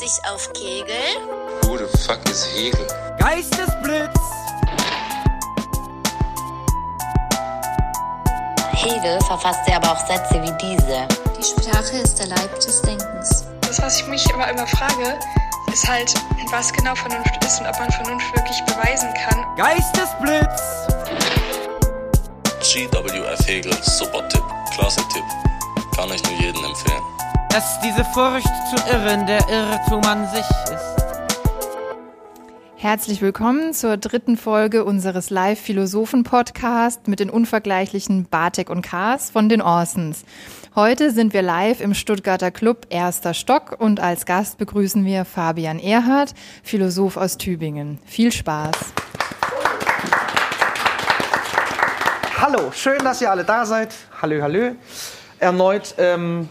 sich auf Kegel. Who the fuck is Hegel? Geistesblitz. Hegel verfasste aber auch Sätze wie diese. Die Sprache ist der Leib des Denkens. Das, was ich mich immer, immer frage, ist halt, was genau Vernunft ist und ob man Vernunft wirklich beweisen kann. Geistesblitz. GWF Hegel, super Tipp, klasse Tipp. Kann ich nur jedem empfehlen. Dass diese Furcht zu irren der Irrtum an sich ist. Herzlich willkommen zur dritten Folge unseres Live-Philosophen-Podcast mit den unvergleichlichen Bartek und Kars von den Orsons. Heute sind wir live im Stuttgarter Club Erster Stock und als Gast begrüßen wir Fabian Erhardt, Philosoph aus Tübingen. Viel Spaß! Hallo, schön, dass ihr alle da seid. Hallo, hallo. Erneut ähm,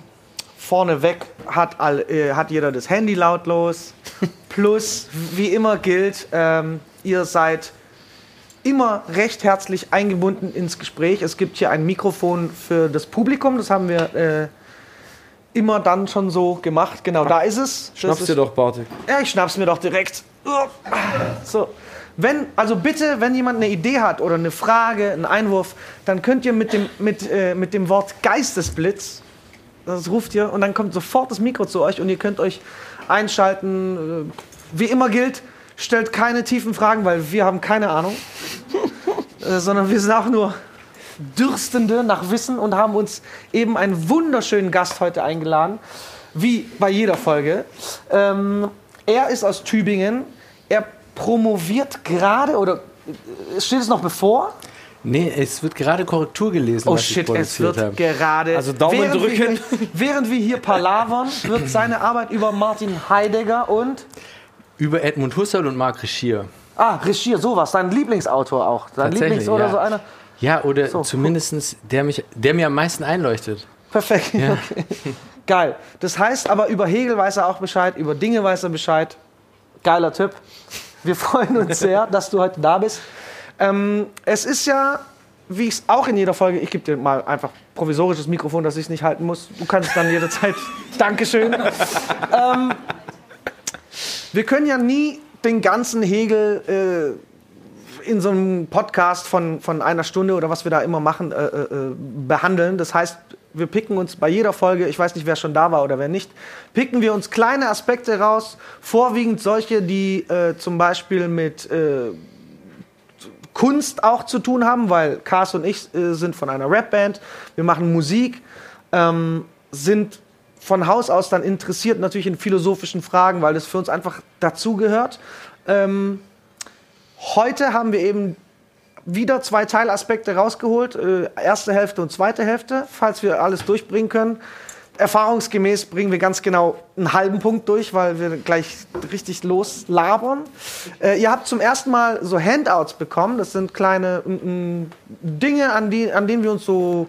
vorneweg hat, all, äh, hat jeder das Handy lautlos. Plus, wie immer gilt, ähm, ihr seid immer recht herzlich eingebunden ins Gespräch. Es gibt hier ein Mikrofon für das Publikum, das haben wir äh, immer dann schon so gemacht. Genau, da ist es. Das Schnapp's ist, dir doch, Bartek. Ja, ich schnapp's mir doch direkt. So. Wenn, also bitte, wenn jemand eine Idee hat oder eine Frage, einen Einwurf, dann könnt ihr mit dem, mit, äh, mit dem Wort Geistesblitz, das ruft ihr und dann kommt sofort das Mikro zu euch und ihr könnt euch einschalten. Äh, Wie immer gilt, stellt keine tiefen Fragen, weil wir haben keine Ahnung, äh, sondern wir sind auch nur Dürstende nach Wissen und haben uns eben einen wunderschönen Gast heute eingeladen, wie bei jeder Folge. Ähm, er ist aus Tübingen. Er promoviert gerade oder äh, steht es noch bevor? Nee, es wird gerade Korrektur gelesen, Oh shit, es wird habe. gerade. Also Daumen während drücken. Wir, während wir hier palavern, wird seine Arbeit über Martin Heidegger und Über Edmund Husserl und Marc Rischier. ah, Rischier, sowas, sein Lieblingsautor auch, Tatsächlich, Lieblings oder ja. so einer. Ja, oder So, zumindest der, mich, der mir am meisten einleuchtet. Perfekt. Okay. Geil. Das heißt aber, über Hegel weiß er auch Bescheid, über Dinge weiß er Bescheid. Geiler Tipp. Wir freuen uns sehr, dass du heute da bist. Ähm, es ist ja, wie ich es auch in jeder Folge, ich gebe dir mal einfach provisorisches Mikrofon, dass ich es nicht halten muss. Du kannst dann jederzeit. Dankeschön. ähm, wir können ja nie den ganzen Hegel äh, in so einem Podcast von, von einer Stunde oder was wir da immer machen, äh, äh, äh, behandeln. Das heißt, wir picken uns bei jeder Folge, ich weiß nicht, wer schon da war oder wer nicht, picken wir uns kleine Aspekte raus, vorwiegend solche, die äh, zum Beispiel mit äh, Kunst auch zu tun haben, weil Cars und ich äh, sind von einer Rapband, wir machen Musik, ähm, sind von Haus aus dann interessiert natürlich in philosophischen Fragen, weil das für uns einfach dazugehört. Ähm, heute haben wir eben wieder zwei Teilaspekte rausgeholt, äh, erste Hälfte und zweite Hälfte, falls wir alles durchbringen können. Erfahrungsgemäß bringen wir ganz genau einen halben Punkt durch, weil wir gleich richtig loslabern. Äh, ihr habt zum ersten Mal so Handouts bekommen. Das sind kleine Dinge, an, die, an denen wir uns so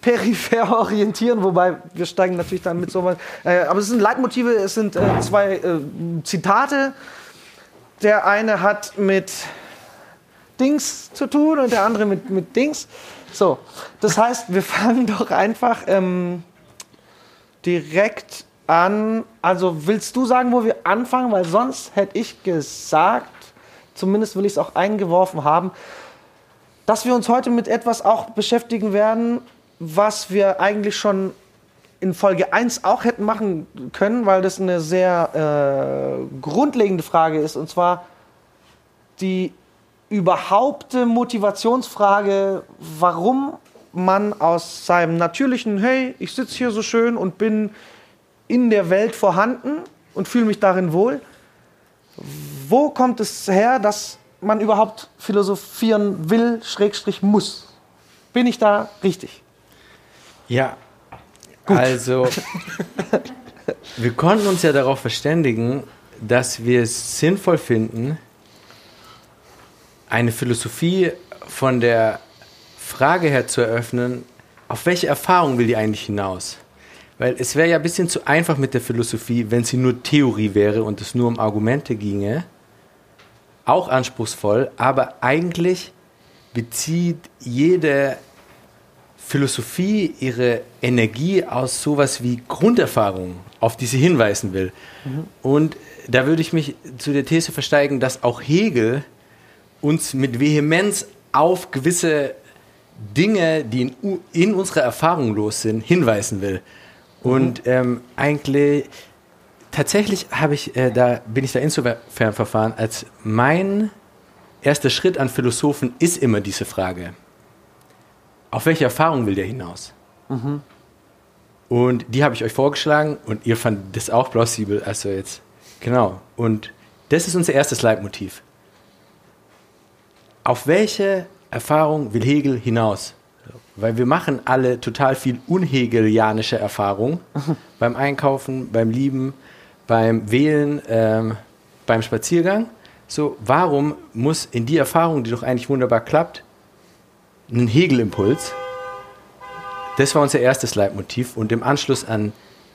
peripher orientieren, wobei wir steigen natürlich dann mit so was. Äh, aber es sind Leitmotive, es sind äh, zwei äh, Zitate. Der eine hat mit Dings zu tun und der andere mit, mit Dings. So, das heißt, wir fangen doch einfach ähm, direkt an. Also willst du sagen, wo wir anfangen? Weil sonst hätte ich gesagt, zumindest will ich es auch eingeworfen haben, dass wir uns heute mit etwas auch beschäftigen werden, was wir eigentlich schon in Folge 1 auch hätten machen können, weil das eine sehr äh, grundlegende Frage ist. Und zwar die überhaupte Motivationsfrage, warum man aus seinem natürlichen, hey, ich sitze hier so schön und bin in der Welt vorhanden und fühle mich darin wohl, wo kommt es her, dass man überhaupt philosophieren will, Schrägstrich muss? Bin ich da richtig? Ja, also wir konnten uns ja darauf verständigen, dass wir es sinnvoll finden, eine Philosophie von der Frage her zu eröffnen, auf welche Erfahrung will die eigentlich hinaus? Weil es wäre ja ein bisschen zu einfach mit der Philosophie, wenn sie nur Theorie wäre und es nur um Argumente ginge. Auch anspruchsvoll, aber eigentlich bezieht jede Philosophie ihre Energie aus sowas wie Grunderfahrungen. auf die sie hinweisen will. Und da würde ich mich zu der These versteigen, dass auch Hegel uns mit Vehemenz auf gewisse Dinge, die in, in unserer Erfahrung los sind, hinweisen will. Und ähm, eigentlich tatsächlich habe ich äh, da bin ich da insofern verfahren, als mein erster Schritt an Philosophen ist immer diese Frage: Auf welche Erfahrung will der hinaus? Und die habe ich euch vorgeschlagen und ihr fandet das auch plausibel. Also jetzt genau. Und das ist unser erstes Leitmotiv. Auf welche Erfahrung will Hegel hinaus? Weil wir machen alle total viel unhegelianische Erfahrung beim Einkaufen, beim Lieben, beim Wählen, ähm, beim Spaziergang. So, warum muss in die Erfahrung, die doch eigentlich wunderbar klappt, ein Hegel-Impuls? Das war unser erstes Leitmotiv und im Anschluss an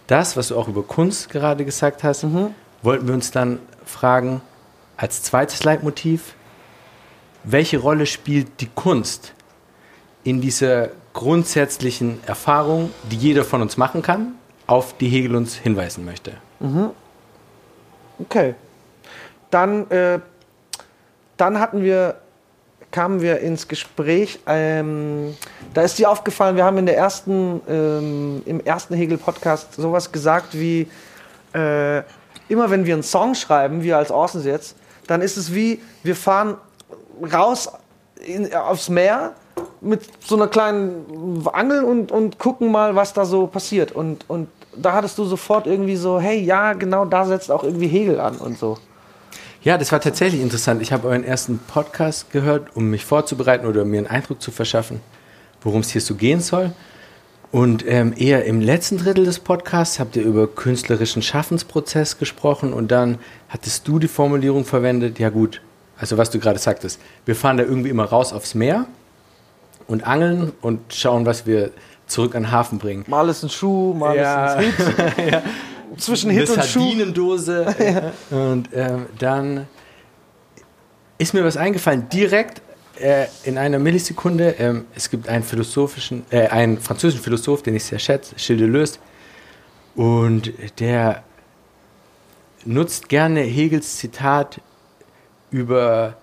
das, was du auch über Kunst gerade gesagt hast, wollten wir uns dann fragen, als zweites Leitmotiv, welche Rolle spielt die Kunst in dieser grundsätzlichen Erfahrung, die jeder von uns machen kann, auf die Hegel uns hinweisen möchte? Okay. Dann, äh, dann hatten wir, kamen wir ins Gespräch. Ähm, da ist dir aufgefallen, wir haben in der ersten, ähm, im ersten Hegel-Podcast sowas gesagt wie, äh, immer wenn wir einen Song schreiben, wir als Orsons jetzt, dann ist es wie, wir fahren raus in, aufs Meer mit so einer kleinen Angel und, und gucken mal, was da so passiert. Und, und da hattest du sofort irgendwie so, hey, ja, genau da setzt auch irgendwie Hegel an und so. Ja, das war tatsächlich interessant. Ich habe euren ersten Podcast gehört, um mich vorzubereiten oder mir einen Eindruck zu verschaffen, worum es hier so gehen soll. Und ähm, eher im letzten Drittel des Podcasts habt ihr über künstlerischen Schaffensprozess gesprochen und dann hattest du die Formulierung verwendet, ja gut, also was du gerade sagtest, wir fahren da irgendwie immer raus aufs Meer und angeln und schauen, was wir zurück an den Hafen bringen. Mal ist ein Schuh, mal Ja. ist ein Hit. Zwischen Hit eine und Schuh. Sardinendose. Und ähm, dann ist mir was eingefallen, direkt äh, in einer Millisekunde. Ähm, es gibt einen philosophischen, äh, einen französischen Philosoph, den ich sehr schätze, Gilles Deleuze. Und der nutzt gerne Hegels Zitat über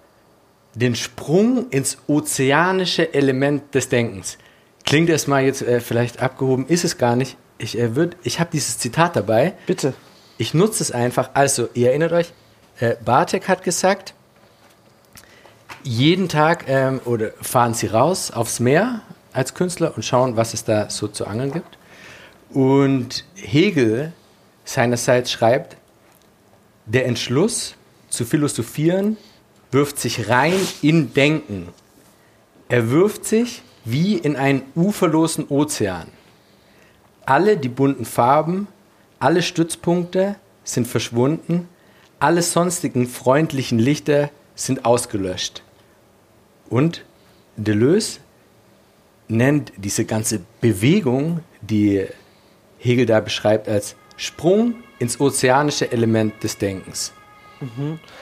den Sprung ins ozeanische Element des Denkens. Klingt erstmal jetzt äh, vielleicht abgehoben, ist es gar nicht. Ich, äh, würd- ich habe dieses Zitat dabei. Bitte. Ich nutze es einfach. Also, ihr erinnert euch, äh, Bartek hat gesagt, jeden Tag ähm, oder fahren sie raus aufs Meer als Künstler und schauen, was es da so zu angeln gibt. Und Hegel seinerseits schreibt, der Entschluss zu philosophieren wirft sich rein in Denken. Er wirft sich wie in einen uferlosen Ozean. Alle die bunten Farben, alle Stützpunkte sind verschwunden, alle sonstigen freundlichen Lichter sind ausgelöscht. Und Deleuze nennt diese ganze Bewegung, die Hegel da beschreibt, als Sprung ins ozeanische Element des Denkens.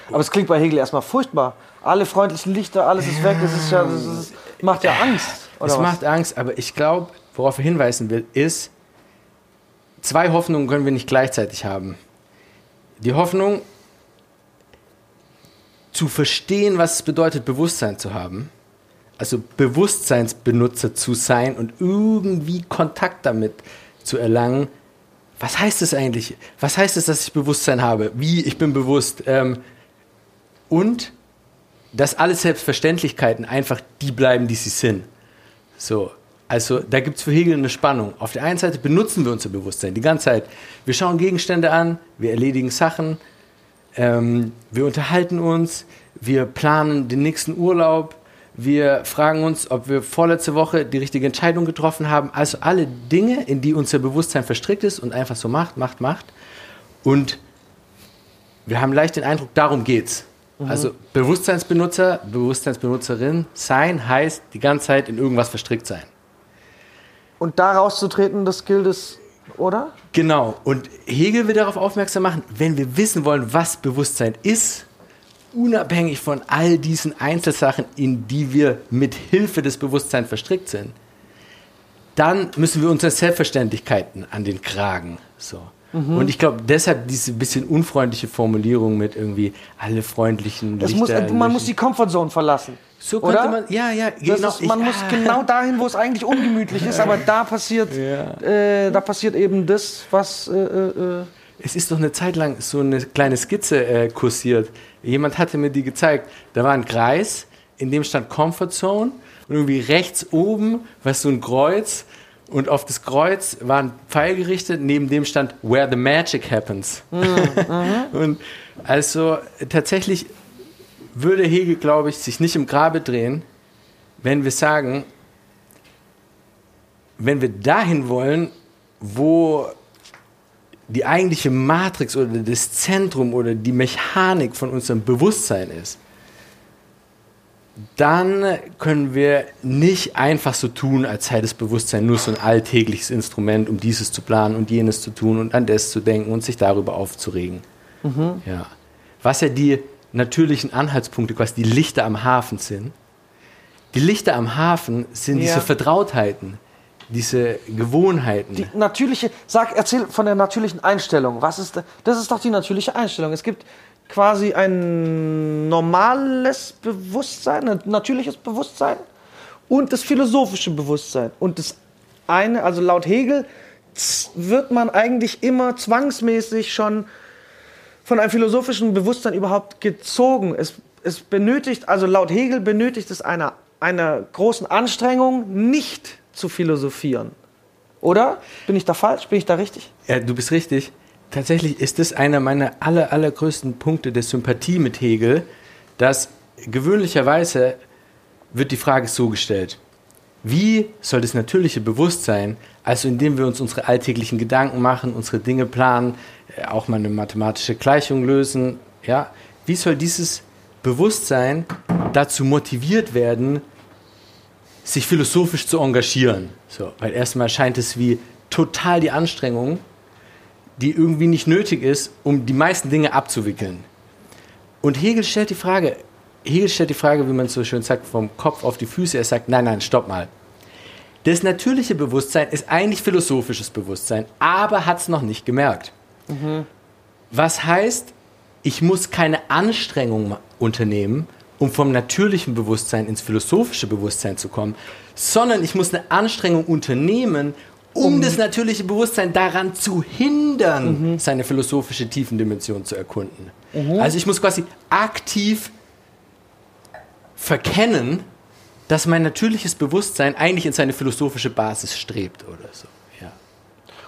Aber es klingt bei Hegel erstmal furchtbar. Alle freundlichen Lichter, alles ist weg. Das ist ja, das ist, macht ja Angst. Es was? macht Angst, aber ich glaube, worauf er hinweisen will, ist, zwei Hoffnungen können wir nicht gleichzeitig haben. Die Hoffnung, zu verstehen, was es bedeutet, Bewusstsein zu haben. Also Bewusstseinsbenutzer zu sein und irgendwie Kontakt damit zu erlangen. Was heißt es eigentlich? Was heißt es, dass ich Bewusstsein habe? Wie? Ich bin bewusst. Ähm, und dass alle Selbstverständlichkeiten einfach die bleiben, die sie sind. So, also da gibt es für Hegel eine Spannung. Auf der einen Seite benutzen wir unser Bewusstsein die ganze Zeit. Wir schauen Gegenstände an, wir erledigen Sachen, ähm, wir unterhalten uns, wir planen den nächsten Urlaub, wir fragen uns, ob wir vorletzte Woche die richtige Entscheidung getroffen haben. Also alle Dinge, in die unser Bewusstsein verstrickt ist und einfach so macht, macht, macht. Und wir haben leicht den Eindruck, darum geht's. Also Bewusstseinsbenutzer, Bewusstseinsbenutzerin sein heißt die ganze Zeit in irgendwas verstrickt sein. Und da rauszutreten, das gilt es, oder? Genau. Und Hegel will darauf aufmerksam machen, wenn wir wissen wollen, was Bewusstsein ist, unabhängig von all diesen Einzelsachen, in die wir mit Hilfe des Bewusstseins verstrickt sind, dann müssen wir unsere Selbstverständlichkeiten an den Kragen. So. Und ich glaube, deshalb diese bisschen unfreundliche Formulierung mit irgendwie alle freundlichen Das Lichter muss, man muss die Comfortzone verlassen. so könnte oder? man, ja, ja, genau. ist, man ich, muss ah, genau dahin, wo es eigentlich ungemütlich ist, aber da passiert, äh, da passiert eben das, was. Äh, äh, äh, Es ist doch eine Zeit lang so eine kleine Skizze äh, kursiert. Jemand hatte mir die gezeigt. Da war ein Kreis, in dem stand Comfort Zone und irgendwie rechts oben war so ein Kreuz und auf das Kreuz war ein Pfeil gerichtet, neben dem stand Where the Magic Happens. und also tatsächlich würde Hegel, glaube ich, sich nicht im Grabe drehen, wenn wir sagen, wenn wir dahin wollen, wo die eigentliche Matrix oder das Zentrum oder die Mechanik von unserem Bewusstsein ist, dann können wir nicht einfach so tun, als sei das Bewusstsein nur so ein alltägliches Instrument, um dieses zu planen und jenes zu tun und an das zu denken und sich darüber aufzuregen. Ja. Was ja die natürlichen Anhaltspunkte, quasi die Lichter am Hafen sind. Die Lichter am Hafen sind Ja. diese Vertrautheiten, diese Gewohnheiten. die natürliche, sag, erzähl von der natürlichen Einstellung. Was ist, da- das ist doch die natürliche Einstellung. Es gibt quasi ein normales Bewusstsein, ein natürliches Bewusstsein und das philosophische Bewusstsein. Und das eine, also laut Hegel, wird man eigentlich immer zwangsmäßig schon von einem philosophischen Bewusstsein überhaupt gezogen. Es, es benötigt, also laut Hegel benötigt es einer, einer großen Anstrengung, nicht zu philosophieren. Oder? Bin ich da falsch? Bin ich da richtig? Ja, du bist richtig. Tatsächlich ist das einer meiner aller, allergrößten Punkte der Sympathie mit Hegel, dass gewöhnlicherweise wird die Frage so gestellt. Wie soll das natürliche Bewusstsein, also indem wir uns unsere alltäglichen Gedanken machen, unsere Dinge planen, äh, auch mal eine mathematische Gleichung lösen, ja, wie soll dieses Bewusstsein dazu motiviert werden, sich philosophisch zu engagieren? So, weil erstmal scheint es wie total die Anstrengung, die irgendwie nicht nötig ist, um die meisten Dinge abzuwickeln. Und Hegel stellt die Frage, Hegel stellt die Frage, wie man so schön sagt, vom Kopf auf die Füße. Er sagt, nein, nein, stopp mal. Das natürliche Bewusstsein ist eigentlich philosophisches Bewusstsein, aber hat es noch nicht gemerkt. Was heißt, ich muss keine Anstrengung unternehmen, um vom natürlichen Bewusstsein ins philosophische Bewusstsein zu kommen, sondern ich muss eine Anstrengung unternehmen, um, das natürliche Bewusstsein daran zu hindern, seine philosophische Tiefendimension zu erkunden. Also ich muss quasi aktiv verkennen, dass mein natürliches Bewusstsein eigentlich in seine philosophische Basis strebt oder so. Ja.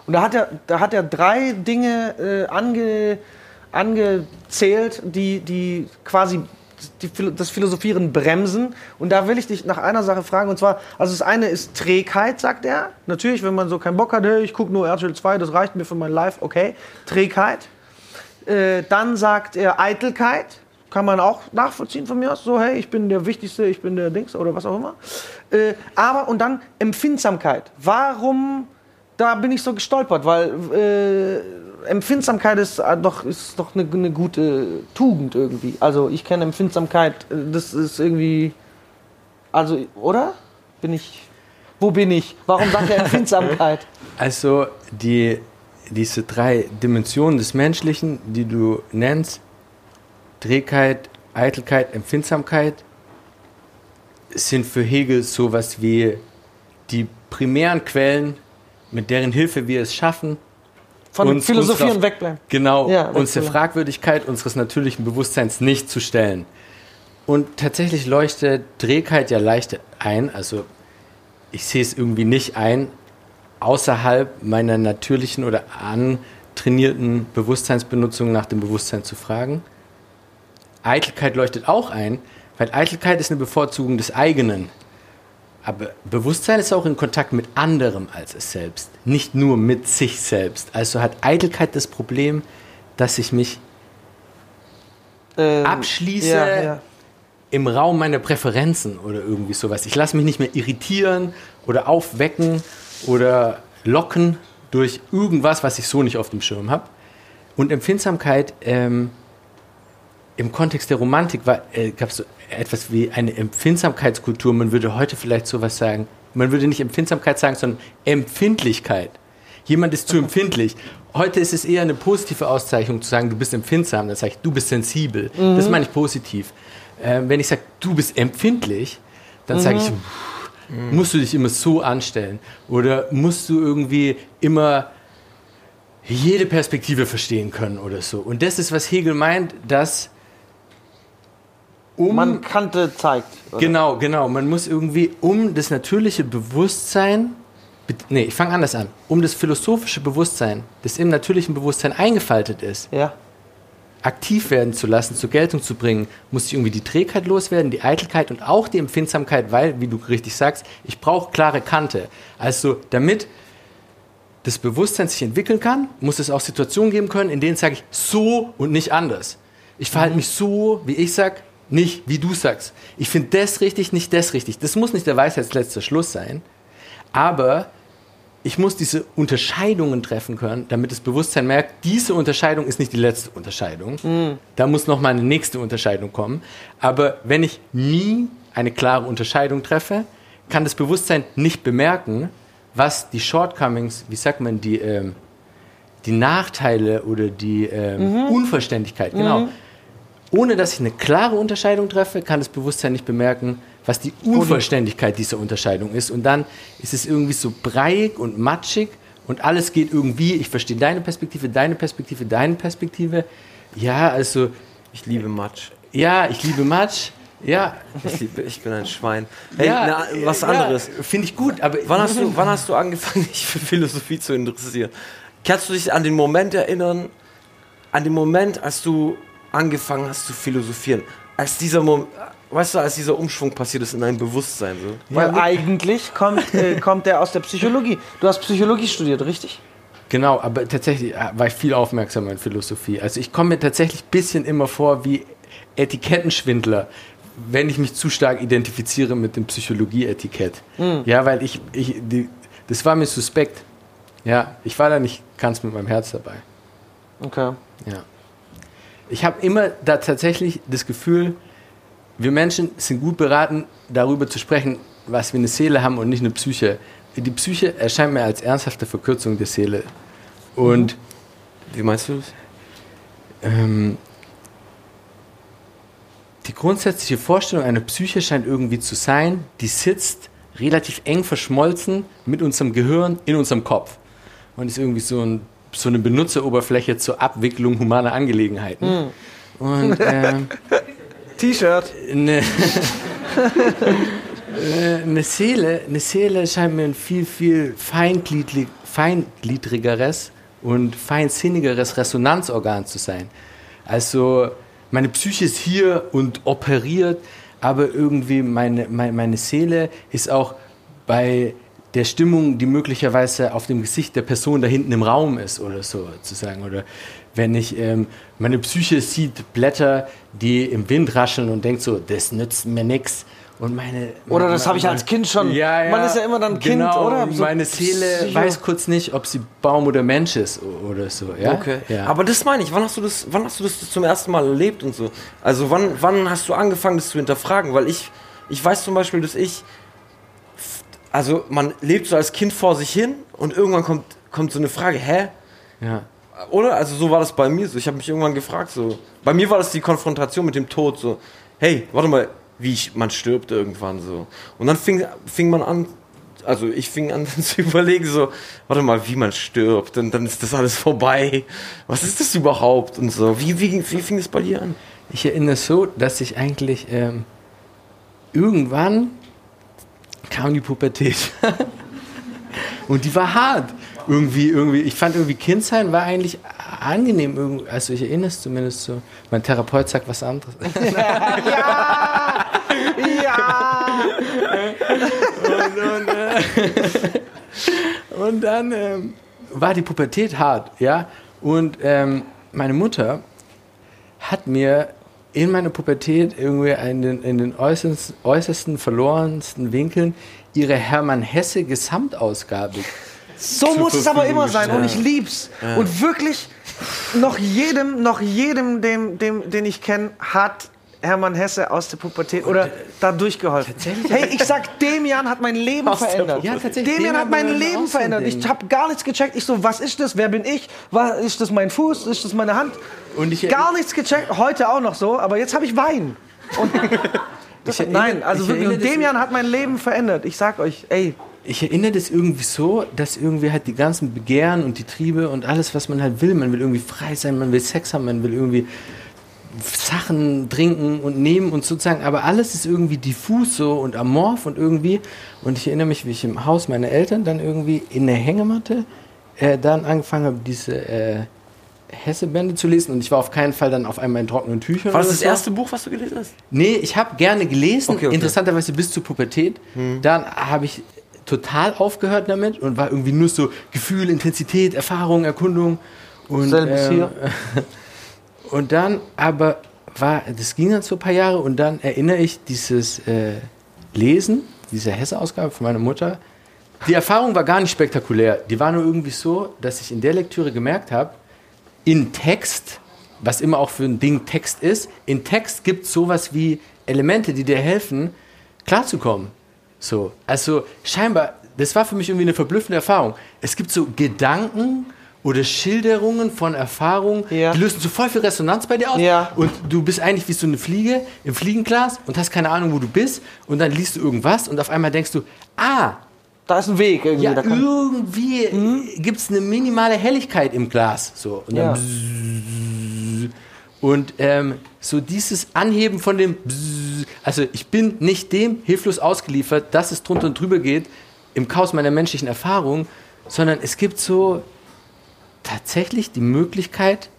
Und da hat er, da hat er drei Dinge äh, ange, angezählt, die, die quasi die, das Philosophieren bremsen. Und da will ich dich nach einer Sache fragen. Und zwar, also das eine ist Trägheit, sagt er. Natürlich, wenn man so keinen Bock hat, hey, ich gucke nur RTL 2, das reicht mir für mein Live, okay. Trägheit. Äh, dann sagt er Eitelkeit. Kann man auch nachvollziehen von mir aus. So, hey, ich bin der Wichtigste, ich bin der Dings oder was auch immer. Äh, aber, und dann Empfindsamkeit. Warum, da bin ich so gestolpert, weil äh, Empfindsamkeit ist äh, doch, ist doch eine, eine gute Tugend irgendwie. Also ich kenne Empfindsamkeit, äh, das ist irgendwie, also, oder? Bin ich, wo bin ich? Warum sagt er Empfindsamkeit? Also die, diese drei Dimensionen des Menschlichen, die du nennst, Trägheit, Eitelkeit, Empfindsamkeit, sind für Hegel sowas wie die primären Quellen, mit deren Hilfe wir es schaffen, Von uns- Philosophieren unserer- wegbleiben. Genau, Ja, uns der. Fragwürdigkeit unseres natürlichen Bewusstseins nicht zu stellen. Und tatsächlich leuchtet Trägheit ja leicht ein, also ich sehe es irgendwie nicht ein, außerhalb meiner natürlichen oder antrainierten Bewusstseinsbenutzung nach dem Bewusstsein zu fragen. Eitelkeit leuchtet auch ein, weil Eitelkeit ist eine Bevorzugung des eigenen. Aber Bewusstsein ist auch in Kontakt mit anderem als es selbst, nicht nur mit sich selbst. Also hat Eitelkeit das Problem, dass ich mich Ähm, abschließe ja, ja. im Raum meiner Präferenzen oder irgendwie sowas. Ich lasse mich nicht mehr irritieren oder aufwecken oder locken durch irgendwas, was ich so nicht auf dem Schirm habe. Und Empfindsamkeit ähm, im Kontext der Romantik war, äh, gab es so etwas wie eine Empfindsamkeitskultur. Man würde heute vielleicht sowas sagen. Man würde nicht Empfindsamkeit sagen, sondern Empfindlichkeit. jemand ist zu empfindlich. Heute ist es eher eine positive Auszeichnung zu sagen, du bist empfindsam. Sage ich, du bist sensibel. Das meine ich positiv. Ähm, wenn ich sage, du bist empfindlich, dann sage ich, musst du dich immer so anstellen? Oder musst du irgendwie immer jede Perspektive verstehen können oder so? Und das ist, was Hegel meint, dass um Man Kante zeigt. oder? Genau, genau. Man muss irgendwie um das natürliche Bewusstsein, nee, ich fange anders an, um das philosophische Bewusstsein, das im natürlichen Bewusstsein eingefaltet ist, Ja. aktiv werden zu lassen, zur Geltung zu bringen, muss ich irgendwie die Trägheit loswerden, die Eitelkeit und auch die Empfindsamkeit, weil, wie du richtig sagst, ich brauche klare Kante. Also damit das Bewusstsein sich entwickeln kann, muss es auch Situationen geben können, in denen sage ich so und nicht anders. Ich verhalte mich so, wie ich sag, nicht wie du sagst. Ich finde das richtig, nicht das richtig. Das muss nicht der Weisheitsletzter Schluss sein, aber ich muss diese Unterscheidungen treffen können, damit das Bewusstsein merkt, diese Unterscheidung ist nicht die letzte Unterscheidung. Da muss noch mal eine nächste Unterscheidung kommen. Aber wenn ich nie eine klare Unterscheidung treffe, kann das Bewusstsein nicht bemerken, was die Shortcomings, wie sagt man, die, ähm, die Nachteile oder die ähm, Unvollständigkeit, genau. Ohne dass ich eine klare Unterscheidung treffe, kann das Bewusstsein nicht bemerken, was die Unvollständigkeit dieser Unterscheidung ist. Und dann ist es irgendwie so breiig und matschig und alles geht irgendwie, ich verstehe deine Perspektive, deine Perspektive, deine Perspektive. Ja, also, Ich liebe Matsch. ja, ich liebe Matsch. Ja, Ich, liebe, ich bin ein Schwein. Hey, ja, na, was ja, anderes. Finde ich gut, aber Wann hast, du, wann hast du angefangen, dich für Philosophie zu interessieren? Kannst du dich an den Moment erinnern, an den Moment, als du angefangen hast zu philosophieren? Als dieser Moment, weißt du, als dieser Umschwung passiert ist in deinem Bewusstsein so? Weil eigentlich kommt, äh, kommt der aus der Psychologie. Du hast Psychologie studiert, richtig? Genau, aber tatsächlich äh, war ich viel aufmerksamer in Philosophie. Also ich komme mir tatsächlich ein bisschen immer vor wie Etikettenschwindler, wenn ich mich zu stark identifiziere mit dem Psychologie-Etikett. Ja, weil ich, ich die, das war mir suspekt. Ja, ich war da nicht ganz mit meinem Herz dabei. Okay. Ja. Ich habe immer da tatsächlich das Gefühl, wir Menschen sind gut beraten, darüber zu sprechen, was wir eine Seele haben und nicht eine Psyche. Die Psyche erscheint mir als ernsthafte Verkürzung der Seele. Und Wie meinst du das? ähm, die grundsätzliche Vorstellung einer Psyche scheint irgendwie zu sein, die sitzt relativ eng verschmolzen mit unserem Gehirn in unserem Kopf. Und ist irgendwie so, ein, so eine Benutzeroberfläche zur Abwicklung humaner Angelegenheiten. Und ähm, T-Shirt. eine, eine Seele, eine Seele scheint mir ein viel, viel feingliedrig, feingliedrigeres und feinsinnigeres Resonanzorgan zu sein. Also meine Psyche ist hier und operiert, aber irgendwie meine, meine, meine Seele ist auch bei der Stimmung, die möglicherweise auf dem Gesicht der Person da hinten im Raum ist oder so zu sagen. Oder wenn ich, ähm, meine Psyche sieht Blätter, die im Wind rascheln und denkt so, das nützt mir nichts. Und meine, Oder das habe ich als Kind schon. Ja, ja, Man ist ja immer dann Kind, genau. oder? So meine Seele Psycho- weiß kurz nicht, ob sie Baum oder Mensch ist oder so. Ja? Okay. Ja. Aber das meine ich, wann hast du das, wann hast du das zum ersten Mal erlebt und so? Also wann, wann hast du angefangen, das zu hinterfragen? Weil ich, ich weiß zum Beispiel, dass ich, also man lebt so als Kind vor sich hin und irgendwann kommt, kommt so eine Frage, hä? ja. Oder? Also so war das bei mir so. Ich habe mich irgendwann gefragt so. Bei mir war das die Konfrontation mit dem Tod so. Hey, warte mal, wie ich, man stirbt irgendwann so. Und dann fing, fing man an, also ich fing an zu überlegen so, warte mal, wie man stirbt und dann ist das alles vorbei. Was ist das überhaupt und so. Wie, wie, wie fing das bei dir an? Ich erinnere so, dass ich eigentlich ähm, irgendwann kam die Pubertät. Und die war hart. Irgendwie, irgendwie, ich fand irgendwie Kindsein war eigentlich angenehm. Also ich erinnere es zumindest so. Mein Therapeut sagt was anderes. Ja! und, äh, und dann ähm, war die Pubertät hart, ja. Und ähm, meine Mutter hat mir in meiner Pubertät irgendwie in den, in den äußersten, äußersten, verlorensten Winkeln ihre Hermann Hesse Gesamtausgabe. So muss es aber immer sein und ich lieb's. Und wirklich, noch jedem, noch jedem, dem, dem, den ich kenne, hat Hermann Hesse aus der Pubertät oder da durchgeholfen. Hey, ich sag, Demian hat mein Leben Aus verändert. Ja, tatsächlich, Demian hat mein Demian war Leben verändert. Ich habe gar nichts gecheckt. Ich so, was ist das? Wer bin ich? Was, ist das mein Fuß? Ist das meine Hand? Und ich- gar nichts gecheckt. Heute auch noch so, aber jetzt habe ich Wein. Erinnere- nein, also ich wirklich, Demian hat mein Leben verändert. Ich sag euch, ey, Ich erinnere das irgendwie so, dass irgendwie halt die ganzen Begehren und die Triebe und alles, was man halt will, man will irgendwie frei sein, man will Sex haben, man will irgendwie Sachen trinken und nehmen und sozusagen, aber alles ist irgendwie diffus so und amorph und irgendwie. Und ich erinnere mich, wie ich im Haus meiner Eltern dann irgendwie in der Hängematte äh, dann angefangen habe, diese äh, Hessebände zu lesen und ich war auf keinen Fall dann auf einmal in trockenen Tüchern. War das das so. erste Buch, was du gelesen hast? Nee, ich habe gerne gelesen, Okay, okay. interessanterweise bis zur Pubertät. Dann habe ich total aufgehört damit und war irgendwie nur so Gefühl, Intensität, Erfahrung, Erkundung. Und, Selbes hier. Und dann aber war, das ging dann so ein paar Jahre und dann erinnere ich dieses äh, Lesen, diese Hesse-Ausgabe von meiner Mutter. Die Erfahrung war gar nicht spektakulär. Die war nur irgendwie so, dass ich in der Lektüre gemerkt habe, in Text, was immer auch für ein Ding Text ist, in Text gibt es sowas wie Elemente, die dir helfen, klarzukommen. So, also scheinbar, das war für mich irgendwie eine verblüffende Erfahrung. Es gibt so Gedanken oder Schilderungen von Erfahrungen, Ja. die lösen so voll viel Resonanz bei dir aus. Ja. Und du bist eigentlich wie so eine Fliege im Fliegenglas und hast keine Ahnung, wo du bist. Und dann liest du irgendwas und auf einmal denkst du, ah, da ist ein Weg irgendwie. ja, irgendwie gibt es eine minimale Helligkeit im Glas. So. Und, Ja. und ähm, so dieses Anheben von dem also ich bin nicht dem hilflos ausgeliefert, dass es drunter und drüber geht im Chaos meiner menschlichen Erfahrung, sondern es gibt so tatsächlich die Möglichkeit,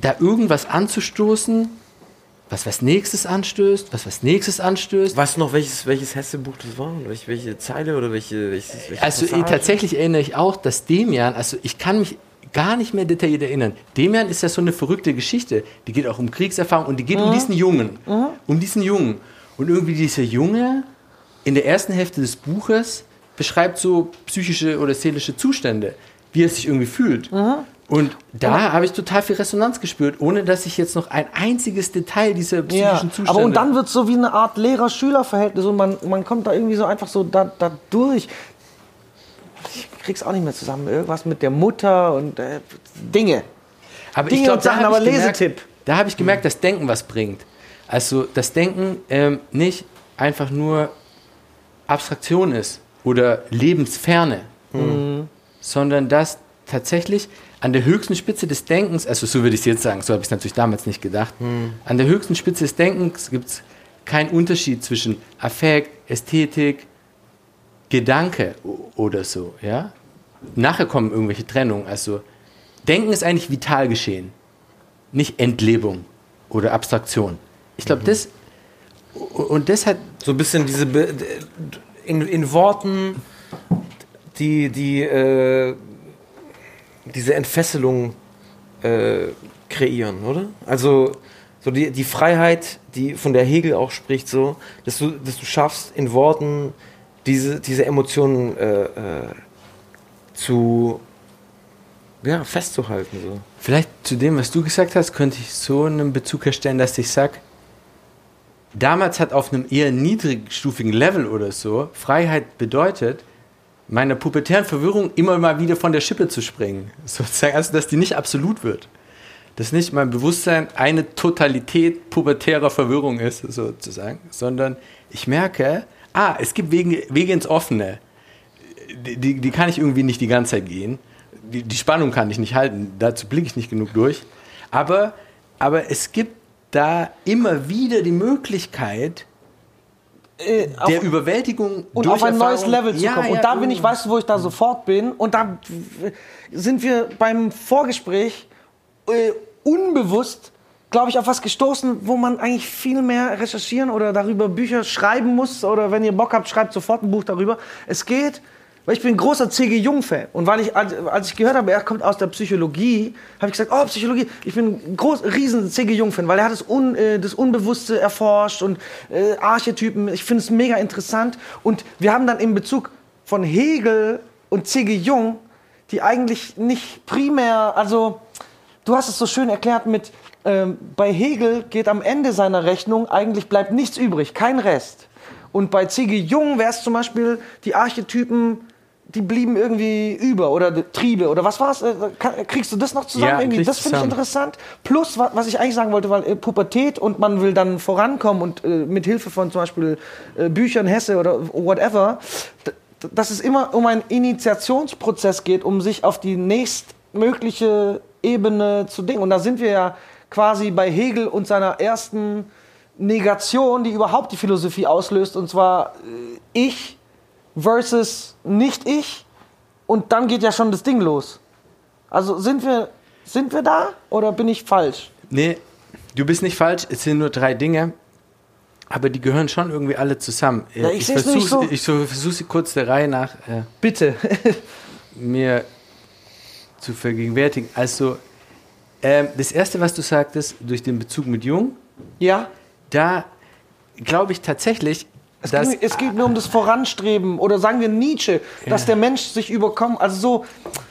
da irgendwas anzustoßen, was was nächstes anstößt, was was nächstes anstößt. Weißt du noch, welches, welches Hesse-Buch das war? Welche, welche Zeile oder welche, welches, welche Also Passage? tatsächlich erinnere ich auch, dass Demian, also ich kann mich gar nicht mehr detailliert erinnern. Demian ist ja so eine verrückte Geschichte. Die geht auch um Kriegserfahrung und die geht um diesen Jungen. Um diesen Jungen. Und irgendwie dieser Junge in der ersten Hälfte des Buches beschreibt so psychische oder seelische Zustände, wie er sich irgendwie fühlt. Und da habe ich total viel Resonanz gespürt, ohne dass ich jetzt noch ein einziges Detail dieser psychischen ja. Zustände... Aber und dann wird es so wie eine Art Lehrer-Schüler-Verhältnis und man, man kommt da irgendwie so einfach so da, da durch. Ich krieg's auch nicht mehr zusammen. Irgendwas mit der Mutter und äh, Dinge. Aber Dinge ich glaub, und Sachen, aber gemerkt- Lesetipp. Da habe ich gemerkt, dass Denken was bringt. Also das Denken ähm, nicht einfach nur Abstraktion ist oder Lebensferne, sondern dass tatsächlich an der höchsten Spitze des Denkens, also so würde ich es jetzt sagen, so habe ich es natürlich damals nicht gedacht, an der höchsten Spitze des Denkens gibt es keinen Unterschied zwischen Affekt, Ästhetik, Gedanke oder so, ja. Nachher kommen irgendwelche Trennungen. Also Denken ist eigentlich Vitalgeschehen, nicht Entlebung oder Abstraktion. Ich glaube, das und das hat So ein bisschen diese in, in Worten die, die äh, diese Entfesselung äh, kreieren, oder? Also so die, die Freiheit, die von der Hegel auch spricht, so, dass du, dass du schaffst, in Worten diese, diese Emotionen äh, äh, zu ja, festzuhalten. So. Vielleicht zu dem, was du gesagt hast, könnte ich so einen Bezug herstellen, dass ich sage, damals hat auf einem eher niedrigstufigen Level oder so Freiheit bedeutet, meiner pubertären Verwirrung immer mal wieder von der Schippe zu springen. Sozusagen, also dass die nicht absolut wird. Dass nicht mein Bewusstsein eine Totalität pubertärer Verwirrung ist, sozusagen, sondern ich merke, ah, es gibt Wege, Wege ins Offene. Die, die, die kann ich irgendwie nicht die ganze Zeit gehen. Die, die Spannung kann ich nicht halten, dazu blicke ich nicht genug durch. Aber, aber es gibt da immer wieder die Möglichkeit Äh, der Überwältigung und durch auf ein neues Erfahrung. Level zu Ja, kommen. ja, und da bin ich, weißt du, wo ich da sofort bin. Und da sind wir beim Vorgespräch äh, unbewusst, glaube ich, auf was gestoßen, wo man eigentlich viel mehr recherchieren oder darüber Bücher schreiben muss. Oder wenn ihr Bock habt, schreibt sofort ein Buch darüber. Es geht, weil ich bin ein großer C.G. Jung-Fan. Und weil ich, als, ich gehört habe, er kommt aus der Psychologie, habe ich gesagt, oh, Psychologie. Ich bin ein groß, riesen C.G. Jung-Fan, weil er hat das, Un, äh, das Unbewusste erforscht und äh, Archetypen. Ich finde es mega interessant. Und wir haben dann in Bezug von Hegel und C.G. Jung, die eigentlich nicht primär, also du hast es so schön erklärt mit, ähm, bei Hegel geht am Ende seiner Rechnung eigentlich bleibt nichts übrig, kein Rest. Und bei C.G. Jung wäre es zum Beispiel die Archetypen, die blieben irgendwie über oder Triebe oder was war's? Äh, Kriegst du das noch zusammen? Ja, irgendwie? Das finde ich interessant. Plus, wa- was ich eigentlich sagen wollte, weil äh, Pubertät und man will dann vorankommen und äh, mit Hilfe von zum Beispiel äh, Büchern, Hesse oder whatever, dass es immer um einen Initiationsprozess geht, um sich auf die nächstmögliche Ebene zu dingen. Und da sind wir ja quasi bei Hegel und seiner ersten Negation, die überhaupt die Philosophie auslöst, und zwar äh, ich versus nicht ich. Und dann geht ja schon das Ding los. Also sind wir, sind wir da oder bin ich falsch? Nee, du bist nicht falsch. Es sind nur drei Dinge, aber die gehören schon irgendwie alle zusammen. Ja, ich nicht versuche so. ich so, versuch sie kurz der Reihe nach äh, Bitte. mir zu vergegenwärtigen. Also, ähm, das Erste, was du sagtest, durch den Bezug mit Jung, ja? da glaube ich tatsächlich, Es, dass geht, es geht nur um das Voranstreben oder sagen wir Nietzsche, dass der Mensch sich überkommt, also so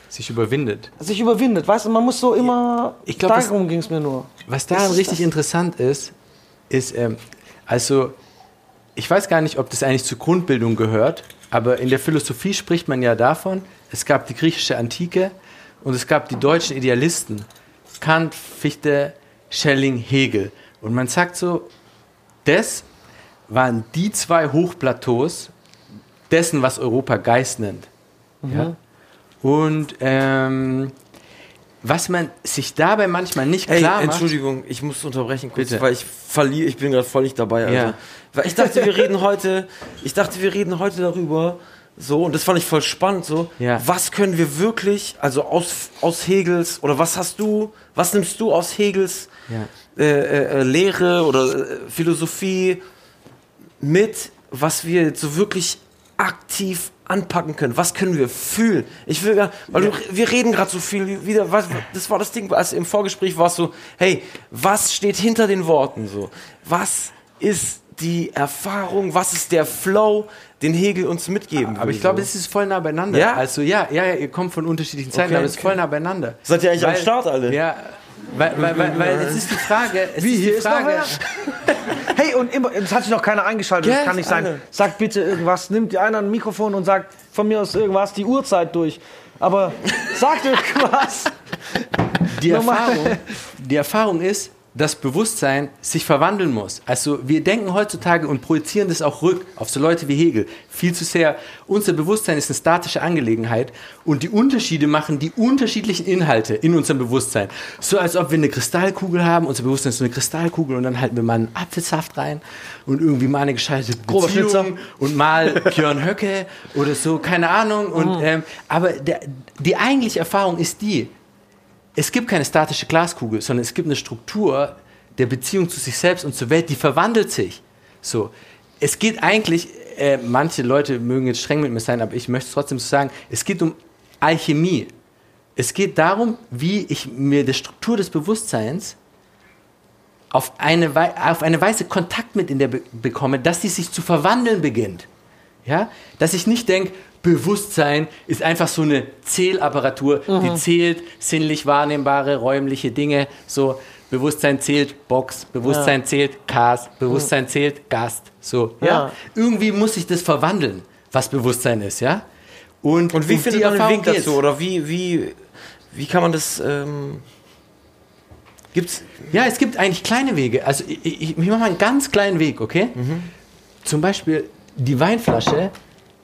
sich überwindet. sich überwindet. Weißt du, man muss so immer. Ich glaub, das- darum ging es mir nur. Was daran richtig das. interessant ist, ist, ähm, also, ich weiß gar nicht, ob das eigentlich zur Grundbildung gehört, aber in der Philosophie spricht man ja davon, es gab die griechische Antike und es gab die deutschen Idealisten, Kant, Fichte, Schelling, Hegel. Und man sagt so, das waren die zwei Hochplateaus dessen, was Europa Geist nennt. Ja? Und ähm, was man sich dabei manchmal nicht Ey, klar macht, Entschuldigung, ich muss unterbrechen kurz, Bitte. weil ich verliere, ich bin gerade voll nicht dabei. Ja. Weil ich dachte, wir reden heute, ich dachte, wir reden heute darüber, so, und das fand ich voll spannend, so, Ja. was können wir wirklich, also aus, aus Hegels, oder was hast du, was nimmst du aus Hegels Ja. äh, äh, äh, Lehre oder äh, Philosophie mit, was wir jetzt so wirklich aktiv anpacken können? Was können wir fühlen? Ich will gar, weil du, wir reden gerade so viel wieder, was, das war das Ding, als im Vorgespräch war es so, hey, was steht hinter den Worten so? Was ist die Erfahrung, was ist der Flow, den Hegel uns mitgeben aber will, ich glaube, so? es ist voll nah beieinander. Ja? Also ja, ja, ja, ihr kommt von unterschiedlichen Zeiten, Okay, aber es ist okay. voll nah beieinander. Seid ihr eigentlich am Weil- Start alle? Ja, weil, weil, weil, weil es ist die Frage, es Wie, ist hier die ist Frage, wer? Hey, und immer, das hat sich noch keiner eingeschaltet, das Yes, kann nicht sein. alle. Sagt bitte irgendwas, nimmt die einer ein Mikrofon und sagt von mir aus irgendwas, die Uhrzeit durch. Aber sagt irgendwas. die. Erfahrung, die Erfahrung ist, dass Bewusstsein sich verwandeln muss. Also wir denken heutzutage und projizieren das auch rück auf so Leute wie Hegel. Viel zu sehr. Unser Bewusstsein ist eine statische Angelegenheit und die Unterschiede machen die unterschiedlichen Inhalte in unserem Bewusstsein. So als ob wir eine Kristallkugel haben, unser Bewusstsein ist so eine Kristallkugel und dann halten wir mal einen Apfelsaft rein und irgendwie mal eine Schnitzer. Beziehung und mal Björn Höcke oder so, keine Ahnung. Und, ähm, aber der, die eigentliche Erfahrung ist die, es gibt keine statische Glaskugel, sondern es gibt eine Struktur der Beziehung zu sich selbst und zur Welt, die verwandelt sich. So, es geht eigentlich, äh, manche Leute mögen jetzt streng mit mir sein, aber ich möchte es trotzdem so sagen, es geht um Alchemie. Es geht darum, wie ich mir die Struktur des Bewusstseins auf eine, auf eine Weise Kontakt mit in der be bekomme, dass sie sich zu verwandeln beginnt. Ja? Dass ich nicht denke, Bewusstsein ist einfach so eine Zählapparatur, die zählt sinnlich wahrnehmbare räumliche Dinge. So, Bewusstsein zählt Box, Bewusstsein zählt Cast, Bewusstsein zählt Gast. So, ja? Ja. Irgendwie muss sich das verwandeln, was Bewusstsein ist, ja? Und, Und wie um findet man den Weg dazu? geht's. Oder wie, wie, wie kann man das, ähm, gibt's, Ja, es gibt eigentlich kleine Wege. Also ich, ich, ich mache mal einen ganz kleinen Weg, okay? Zum Beispiel die Weinflasche,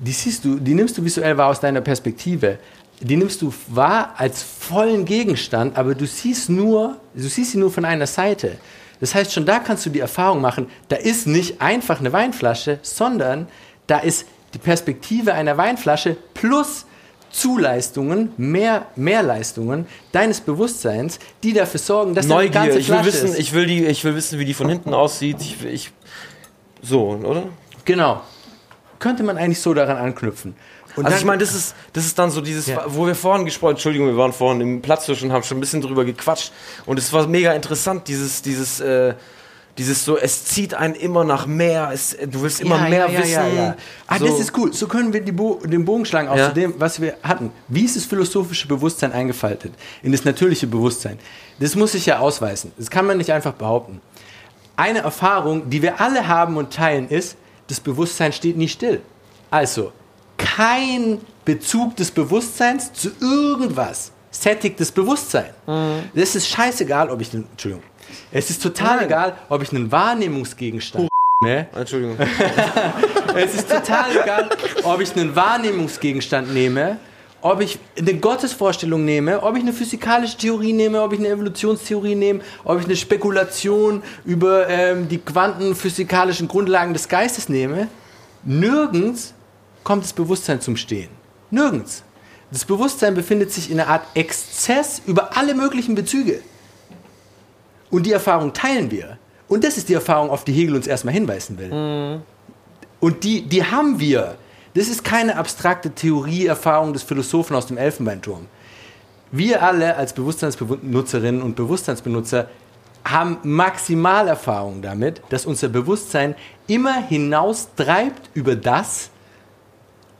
die siehst du, die nimmst du visuell wahr aus deiner Perspektive. Die nimmst du wahr als vollen Gegenstand, aber du siehst nur, du siehst sie nur von einer Seite. Das heißt, schon da kannst du die Erfahrung machen, da ist nicht einfach eine Weinflasche, sondern da ist die Perspektive einer Weinflasche plus Zuleistungen, mehr Mehrleistungen deines Bewusstseins, die dafür sorgen, dass Neugier, ganze ich will Flasche wissen, ist. ich will die, ich will wissen, wie die von hinten aussieht. Ich, ich so, oder? Genau. Könnte man eigentlich so daran anknüpfen. Und also ich meine, das ist, das ist dann so dieses, Ja. wo wir vorhin gesprochen, Entschuldigung, wir waren vorhin im Platztisch und haben schon ein bisschen drüber gequatscht und es war mega interessant, dieses, dieses, äh, Dieses so, es zieht einen immer nach mehr, es, du willst immer Ja, mehr ja, ja, wissen. Ja, ja. Ah, so. das ist cool. So können wir die Bo den Bogen schlagen auch Ja. zu dem, was wir hatten. Wie ist das philosophische Bewusstsein eingefaltet in das natürliche Bewusstsein? Das muss sich ja ausweisen. Das kann man nicht einfach behaupten. Eine Erfahrung, die wir alle haben und teilen, ist, das Bewusstsein steht nie still. Also, kein Bezug des Bewusstseins zu irgendwas sättigt das Bewusstsein. Das ist scheißegal, ob ich, Entschuldigung, es ist total egal, ob ich einen Wahrnehmungsgegenstand ne? Entschuldigung. Es ist total egal, ob ich einen Wahrnehmungsgegenstand nehme, ob ich eine Gottesvorstellung nehme, ob ich eine physikalische Theorie nehme, ob ich eine Evolutionstheorie nehme, ob ich eine Spekulation über ähm, die quantenphysikalischen Grundlagen des Geistes nehme. Nirgends kommt das Bewusstsein zum Stehen. Nirgends. Das Bewusstsein befindet sich in einer Art Exzess über alle möglichen Bezüge. Und die Erfahrung teilen wir. Und das ist die Erfahrung, auf die Hegel uns erstmal hinweisen will. Und die, die haben wir. Das ist keine abstrakte Theorieerfahrung des Philosophen aus dem Elfenbeinturm. Wir alle als Bewusstseinsbenutzerinnen und Bewusstseinsbenutzer haben Maximalerfahrung damit, dass unser Bewusstsein immer hinaus treibt über das,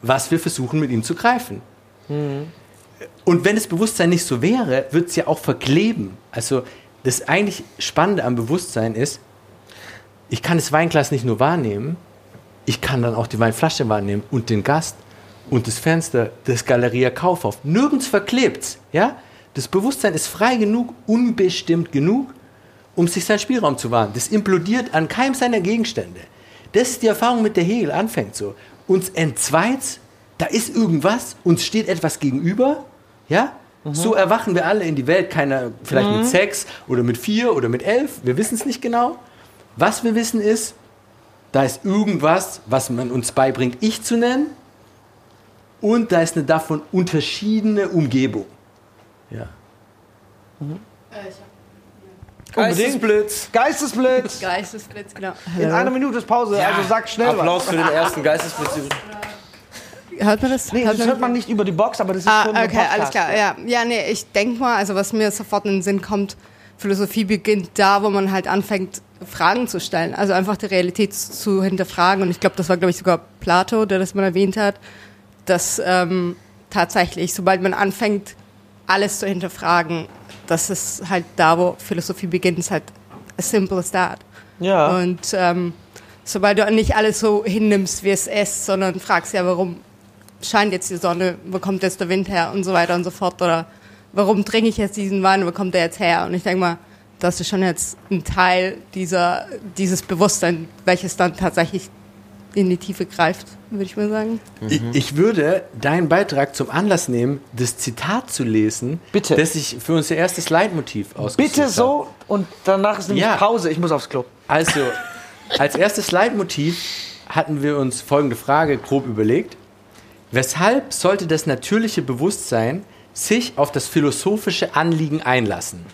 was wir versuchen mit ihm zu greifen. Und wenn das Bewusstsein nicht so wäre, wird es ja auch verkleben. Also das eigentlich Spannende am Bewusstsein ist, ich kann das Weinglas nicht nur wahrnehmen, ich kann dann auch die Weinflasche wahrnehmen und den Gast und das Fenster, das Galeria Kaufhof. Nirgends verklebt's, ja? Das Bewusstsein ist frei genug, unbestimmt genug, um sich seinen Spielraum zu wahren. Das implodiert an keinem seiner Gegenstände. Das ist die Erfahrung, mit der Hegel anfängt so. Uns entzweit, da ist irgendwas, uns steht etwas gegenüber, ja? So erwachen wir alle in die Welt, keiner vielleicht mit sechs oder mit vier oder mit elf, wir wissen es nicht genau. Was wir wissen ist, da ist irgendwas, was man uns beibringt, ich zu nennen, und da ist eine davon unterschiedene Umgebung. Ja. Geistesblitz. Geistesblitz. Geistesblitz, genau. In einer Minute ist Pause, also sag schnell Applaus für den ersten Geistesblitz. Hört man das? Nee, das hört man nicht über die Box, aber das ist Ah, schon okay, Podcast. alles klar. Ja, ja nee, ich denke mal, also was mir sofort in den Sinn kommt, Philosophie beginnt da, wo man halt anfängt, Fragen zu stellen. Also einfach die Realität zu hinterfragen. Und ich glaube, das war, glaube ich, sogar Plato, der das mal erwähnt hat, dass ähm, tatsächlich, sobald man anfängt, alles zu hinterfragen, das ist halt da, wo Philosophie beginnt, ist halt as simple as that. Ja. Und ähm, sobald du nicht alles so hinnimmst, wie es ist, sondern fragst ja, warum scheint jetzt die Sonne, wo kommt jetzt der Wind her und so weiter und so fort oder warum trinke ich jetzt diesen Wein, wo kommt der jetzt her? Und ich denke mal, das ist schon jetzt ein Teil dieser, dieses Bewusstsein, welches dann tatsächlich in die Tiefe greift, würde ich mal sagen. Ich, ich würde deinen Beitrag zum Anlass nehmen, das Zitat zu lesen, Bitte. das ich für unser erstes Leitmotiv ausgesucht Bitte habe. so und danach ist nämlich Ja. Pause. Ich muss aufs Klo. Also, als erstes Leitmotiv hatten wir uns folgende Frage grob überlegt. Weshalb sollte das natürliche Bewusstsein sich auf das philosophische Anliegen einlassen?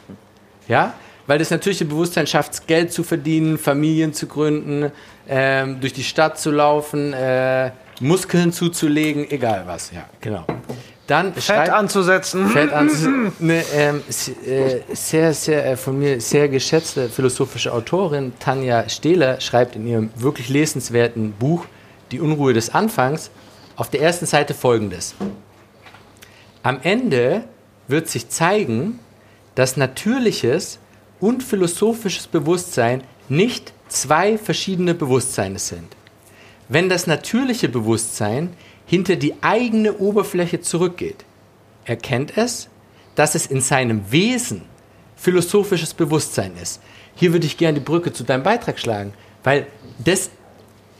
Ja? Weil das natürliche Bewusstsein schafft Geld zu verdienen, Familien zu gründen, ähm, durch die Stadt zu laufen, äh, Muskeln zuzulegen, egal was. Ja, genau. Dann Fett schreibt- anzusetzen. Fällt an, eine ähm, äh, sehr, sehr äh, von mir sehr geschätzte philosophische Autorin, Tanja Stehler, schreibt in ihrem wirklich lesenswerten Buch Die Unruhe des Anfangs auf der ersten Seite folgendes. Am Ende wird sich zeigen, dass natürliches und philosophisches Bewusstsein nicht zwei verschiedene Bewusstseine sind. Wenn das natürliche Bewusstsein hinter die eigene Oberfläche zurückgeht, erkennt es, dass es in seinem Wesen philosophisches Bewusstsein ist. Hier würde ich gerne die Brücke zu deinem Beitrag schlagen, weil das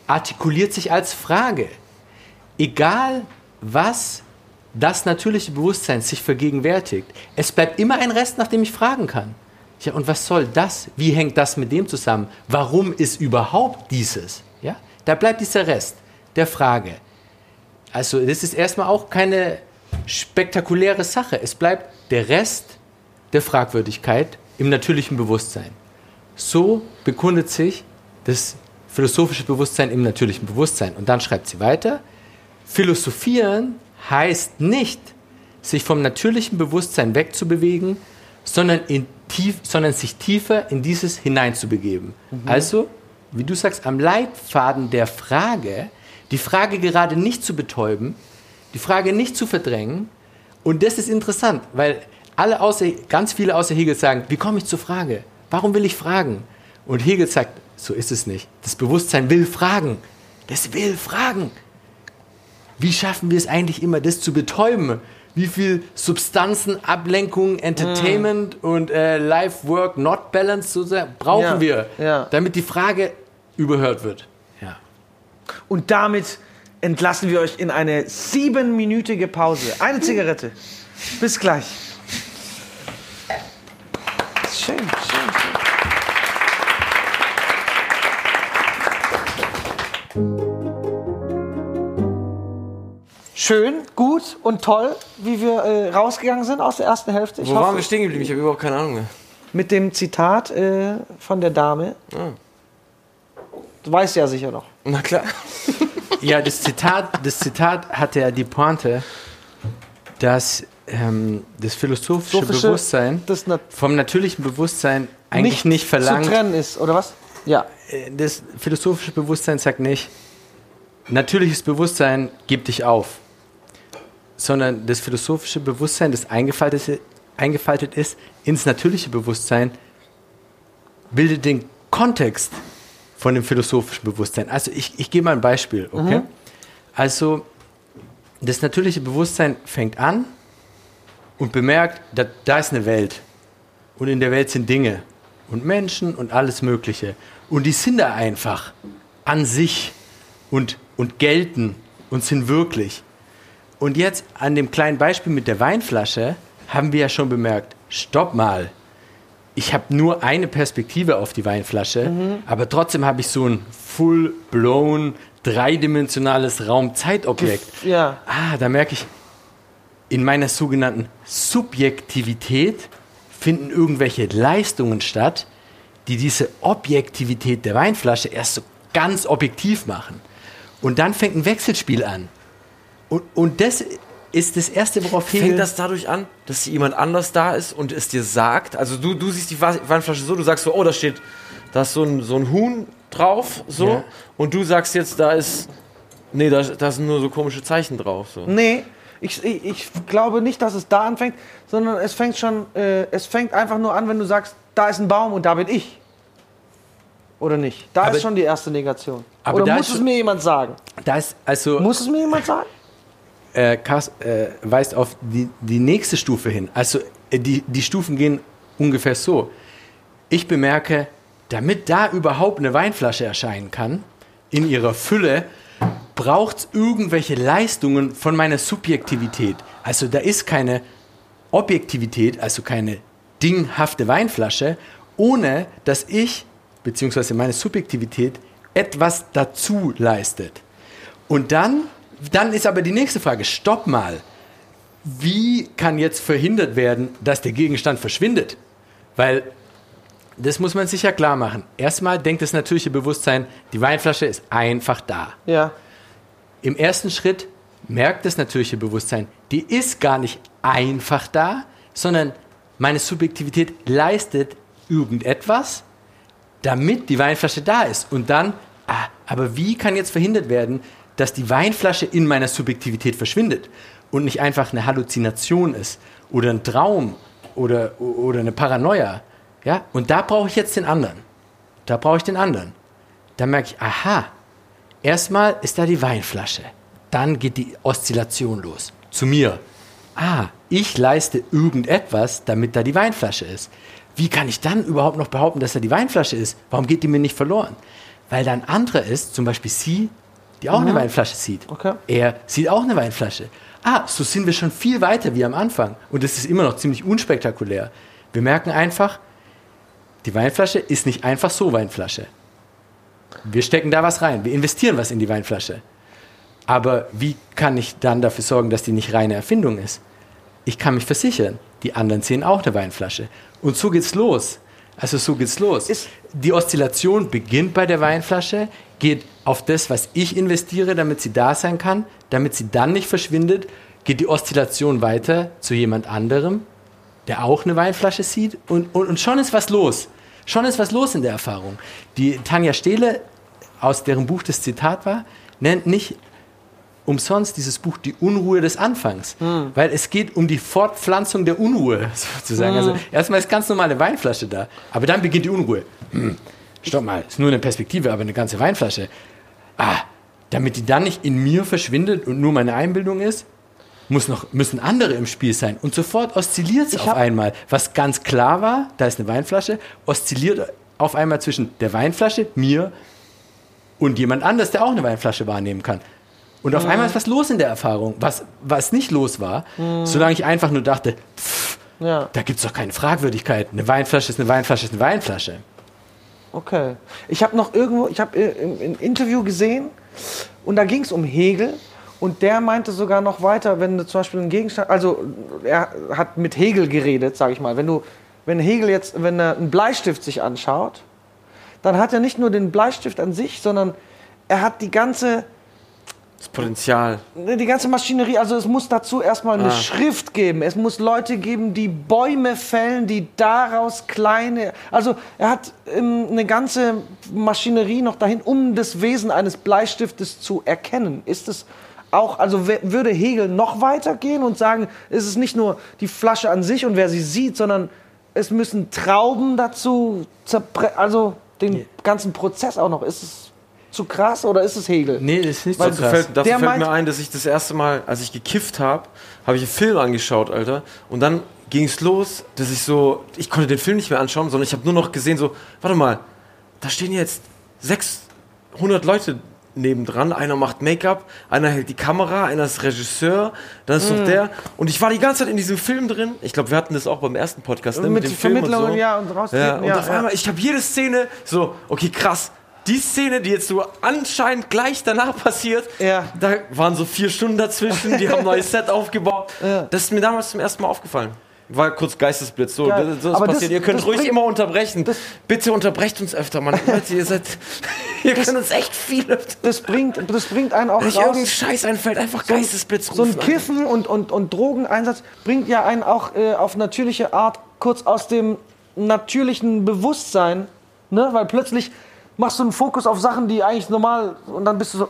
artikuliert sich als Frage. Egal, was das natürliche Bewusstsein sich vergegenwärtigt, es bleibt immer ein Rest, nach dem ich fragen kann. Ja, und was soll das? Wie hängt das mit dem zusammen? Warum ist überhaupt dieses? Ja, da bleibt dieser Rest der Frage. Also, das ist erstmal auch keine spektakuläre Sache. Es bleibt der Rest der Fragwürdigkeit im natürlichen Bewusstsein. So bekundet sich das philosophische Bewusstsein im natürlichen Bewusstsein. Und dann schreibt sie weiter, Philosophieren heißt nicht, sich vom natürlichen Bewusstsein wegzubewegen, sondern in tief, sondern sich tiefer in dieses hineinzubegeben. Also, wie du sagst, am Leitfaden der Frage, die Frage gerade nicht zu betäuben, die Frage nicht zu verdrängen. Und das ist interessant, weil alle außer, ganz viele außer Hegel sagen, wie komme ich zur Frage? Warum will ich fragen? Und Hegel sagt, so ist es nicht. Das Bewusstsein will fragen. Das will fragen. Wie schaffen wir es eigentlich immer, das zu betäuben? Wie viel Substanzen, Ablenkung, Entertainment und äh, Life, Work, Not Balance sozusagen brauchen Ja, wir, ja. damit die Frage überhört wird? Ja. Und damit entlassen wir euch in eine siebenminütige Pause. Eine Zigarette. Bis gleich. Schön, schön, schön. Gut und toll, wie wir äh, rausgegangen sind aus der ersten Hälfte. Ich Wo hoffe, waren wir stehen geblieben? Ich habe überhaupt keine Ahnung mehr. Mit dem Zitat äh, von der Dame. Ah. Du weißt ja sicher noch. Na klar. Ja, das Zitat, das Zitat hatte ja die Pointe, dass ähm, das philosophische Philosophische- Bewusstsein Das nat vom natürlichen Bewusstsein eigentlich nicht, verlangt. zu trennen ist, oder was? Ja. Äh, Das philosophische Bewusstsein sagt nicht, natürliches Bewusstsein gibt dich auf, sondern das philosophische Bewusstsein, das eingefaltet, eingefaltet ist ins natürliche Bewusstsein, bildet den Kontext von dem philosophischen Bewusstsein. Also ich, ich gebe mal ein Beispiel, okay? Also das natürliche Bewusstsein fängt an und bemerkt, da, da ist eine Welt. Und in der Welt sind Dinge und Menschen und alles Mögliche. Und die sind da einfach an sich und, und gelten und sind wirklich. Und jetzt an dem kleinen Beispiel mit der Weinflasche haben wir ja schon bemerkt, stopp mal. Ich habe nur eine Perspektive auf die Weinflasche, aber trotzdem habe ich so ein full-blown, dreidimensionales Raum-Zeitobjekt. Ja. Ah, da merke ich, in meiner sogenannten Subjektivität finden irgendwelche Leistungen statt, die diese Objektivität der Weinflasche erst so ganz objektiv machen. Und dann fängt ein Wechselspiel an. Und, und das ist das Erste, worauf Hegel... Fängt das dadurch an, dass jemand anders da ist und es dir sagt? Also du, du siehst die Weinflasche so, du sagst so, oh, da steht, da ist so ein, so ein Huhn drauf, so. Ja. Und du sagst jetzt, da ist, nee, da, da sind nur so komische Zeichen drauf, so. Nee, ich, ich, ich glaube nicht, dass es da anfängt, sondern es fängt schon, äh, es fängt einfach nur an, wenn du sagst, da ist ein Baum und da bin ich. Oder nicht? Da Aber- ist schon die erste Negation. Aber Oder muss es mir jemand sagen? da ist also... Muss es mir jemand sagen? Äh, Kars, äh, weist auf die, die nächste Stufe hin. Also äh, die, die Stufen gehen ungefähr so. Ich bemerke, damit da überhaupt eine Weinflasche erscheinen kann, in ihrer Fülle, braucht es irgendwelche Leistungen von meiner Subjektivität. Also da ist keine Objektivität, also keine dinghafte Weinflasche, ohne dass ich, beziehungsweise meine Subjektivität, etwas dazu leistet. Und dann, dann ist aber die nächste Frage, stopp mal. Wie kann jetzt verhindert werden, dass der Gegenstand verschwindet? Weil das muss man sich ja klar machen. Erstmal denkt das natürliche Bewusstsein, die Weinflasche ist einfach da. Ja. Im ersten Schritt merkt das natürliche Bewusstsein, die ist gar nicht einfach da, sondern meine Subjektivität leistet irgendetwas, damit die Weinflasche da ist. Und dann, ah, aber wie kann jetzt verhindert werden, dass die Weinflasche in meiner Subjektivität verschwindet und nicht einfach eine Halluzination ist oder ein Traum oder, oder eine Paranoia? Ja? Und da brauche ich jetzt den anderen. Da brauche ich den anderen. Da merke ich, aha, Erstmal ist da die Weinflasche. Dann geht die Oszillation los. Zu mir. Ah, ich leiste irgendetwas, damit da die Weinflasche ist. Wie kann ich dann überhaupt noch behaupten, dass da die Weinflasche ist? Warum geht die mir nicht verloren? Weil da ein anderer ist, zum Beispiel sie, die auch eine Weinflasche sieht. Okay. Er sieht auch eine Weinflasche. Ah, so sind wir schon viel weiter wie am Anfang. Und es ist immer noch ziemlich unspektakulär. Wir merken einfach, die Weinflasche ist nicht einfach so Weinflasche. Wir stecken da was rein. Wir investieren was in die Weinflasche. Aber wie kann ich dann dafür sorgen, dass die nicht reine Erfindung ist? Ich kann mich versichern, die anderen sehen auch eine Weinflasche. Und so geht's los. Also so geht's los. Ist- die Oszillation beginnt bei der Weinflasche, geht auf das, was ich investiere, damit sie da sein kann, damit sie dann nicht verschwindet, geht die Oszillation weiter zu jemand anderem der auch eine Weinflasche sieht und, und, und schon ist was los. Schon ist was los in der Erfahrung. Die Tanja Stehle, aus deren Buch das Zitat war, nennt nicht umsonst dieses Buch die Unruhe des Anfangs, weil es geht um die Fortpflanzung der Unruhe sozusagen. Also erstmal ist ganz normale Weinflasche da, aber dann beginnt die Unruhe. Hm, stopp mal, ist nur eine Perspektive, aber eine ganze Weinflasche. Ah, damit die dann nicht in mir verschwindet und nur meine Einbildung ist, muss noch, müssen andere im Spiel sein. Und sofort oszilliert es auf einmal. Was ganz klar war, da ist eine Weinflasche, oszilliert auf einmal zwischen der Weinflasche, mir und jemand anders, der auch eine Weinflasche wahrnehmen kann. Und auf einmal ist was los in der Erfahrung, was, was nicht los war, solange ich einfach nur dachte, pff, Ja, da gibt es doch keine Fragwürdigkeit. Eine Weinflasche ist eine Weinflasche ist eine Weinflasche. Okay. Ich habe noch irgendwo, ich habe ein Interview gesehen und da ging es um Hegel und der meinte sogar noch weiter, wenn du zum Beispiel einen Gegenstand, also er hat mit Hegel geredet, sage ich mal. Wenn du, wenn Hegel jetzt, wenn er einen Bleistift sich anschaut, dann hat er nicht nur den Bleistift an sich, sondern er hat die ganze Das Potenzial. Die ganze Maschinerie, also es muss dazu erstmal eine Ah. Schrift geben. Es muss Leute geben, die Bäume fällen, die daraus kleine. Also er hat ähm, eine ganze Maschinerie noch dahin, um das Wesen eines Bleistiftes zu erkennen. Ist es auch, also würde Hegel noch weiter gehen und sagen, es ist nicht nur die Flasche an sich und wer sie sieht, sondern es müssen Trauben dazu also den ganzen Prozess auch noch. Ist es zu krass oder ist es Hegel? Nee, das ist nicht Weil so Dazu krass. fällt, dazu Der fällt mir ein, dass ich das erste Mal, als ich gekifft habe, habe ich einen Film angeschaut, Alter. Und dann ging es los, dass ich so, ich konnte den Film nicht mehr anschauen, sondern ich habe nur noch gesehen, so, warte mal, da stehen jetzt 600 Leute nebendran. Einer macht Make-up, einer hält die Kamera, einer ist Regisseur, dann ist noch der. Und ich war die ganze Zeit in diesem Film drin. Ich glaube, wir hatten das auch beim ersten Podcast, ne? Mit dem Film und so. ja, und Ja, und ja, auf ja. einmal, ich habe jede Szene so, okay, krass. Die Szene, die jetzt so anscheinend gleich danach passiert, Ja. da waren so vier Stunden dazwischen, die haben ein neues Set aufgebaut. Ja. Das ist mir damals zum ersten Mal aufgefallen. War kurz Geistesblitz. So, Geil. das, das ist Aber das- passiert. ihr könnt ruhig immer unterbrechen. Bitte unterbrecht uns öfter, Mann. Leute, ihr seid. ihr könnt uns echt viel öfter. Das bringt, das bringt einen auch Wenn raus. irgendein Scheiß einfällt, einfach Geistesblitz So ein rufen. Kiffen und, und, und Drogeneinsatz bringt ja einen auch äh, auf natürliche Art kurz aus dem natürlichen Bewusstsein. Ne? Weil plötzlich machst du einen Fokus auf Sachen, die eigentlich normal. Und dann bist du so.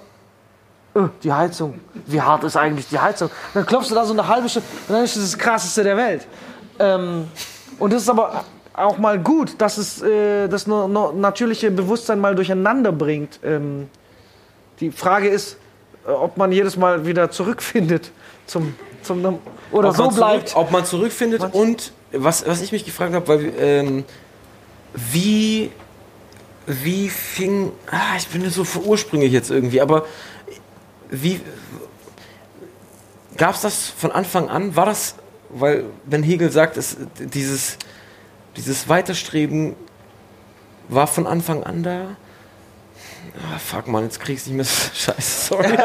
äh, Die Heizung. Wie hart ist eigentlich die Heizung? Dann klopfst du da so eine halbe Stunde. Und dann ist das das krasseste der Welt. Ähm, und das ist aber auch mal gut, dass es äh, das no, no, natürliche Bewusstsein mal durcheinander bringt. Ähm, die Frage ist, äh, ob man jedes Mal wieder zurückfindet zum, zum oder ob so bleibt. Zurück, ob man zurückfindet und was, was ich mich gefragt habe, weil ähm, wie wie fing ah, ich bin so ursprünglich jetzt irgendwie, aber wie gab es das von Anfang an? War das, weil wenn Hegel sagt, es, dieses dieses Weiterstreben war von Anfang an da? Ah, fuck man, jetzt kriegst du nicht mehr Scheiße, sorry.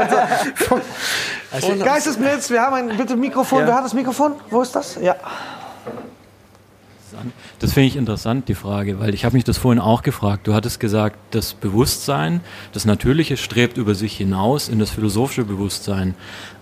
Also, Geistesblitz, wir haben ein bitte Mikrofon. Ja. Wer hat das Mikrofon? Wo ist das? Ja. Das finde ich interessant, die Frage, weil ich habe mich das vorhin auch gefragt. Du hattest gesagt, das Bewusstsein, das Natürliche strebt über sich hinaus in das philosophische Bewusstsein.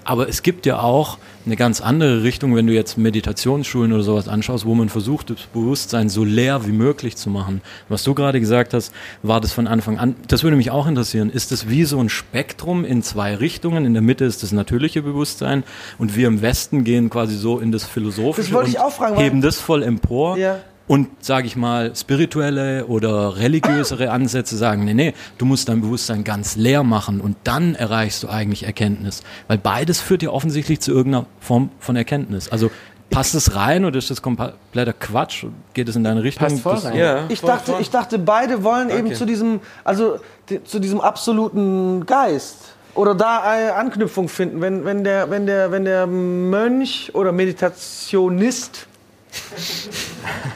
Aber es gibt ja auch eine ganz andere Richtung, wenn du jetzt Meditationsschulen oder sowas anschaust, wo man versucht, das Bewusstsein so leer wie möglich zu machen. Was du gerade gesagt hast, war das von Anfang an. Das würde mich auch interessieren. Ist das wie so ein Spektrum in zwei Richtungen? In der Mitte ist das natürliche Bewusstsein und wir im Westen gehen quasi so in das philosophische Das und fragen, heben das voll empor. Ja. Und, sage ich mal, spirituelle oder religiösere Ansätze sagen, nee, nee, du musst dein Bewusstsein ganz leer machen und dann erreichst du eigentlich Erkenntnis. Weil beides führt ja offensichtlich zu irgendeiner Form von Erkenntnis. Also passt es rein oder ist das kompletter Quatsch? Geht es in deine Richtung? Passt voll Das- rein. ja, Ich voll, dachte, voll. ich dachte, beide wollen eben Danke. zu diesem, also zu diesem absoluten Geist oder da äh, Anknüpfung finden. Wenn, wenn, der, wenn, der, wenn der Mönch oder Meditationist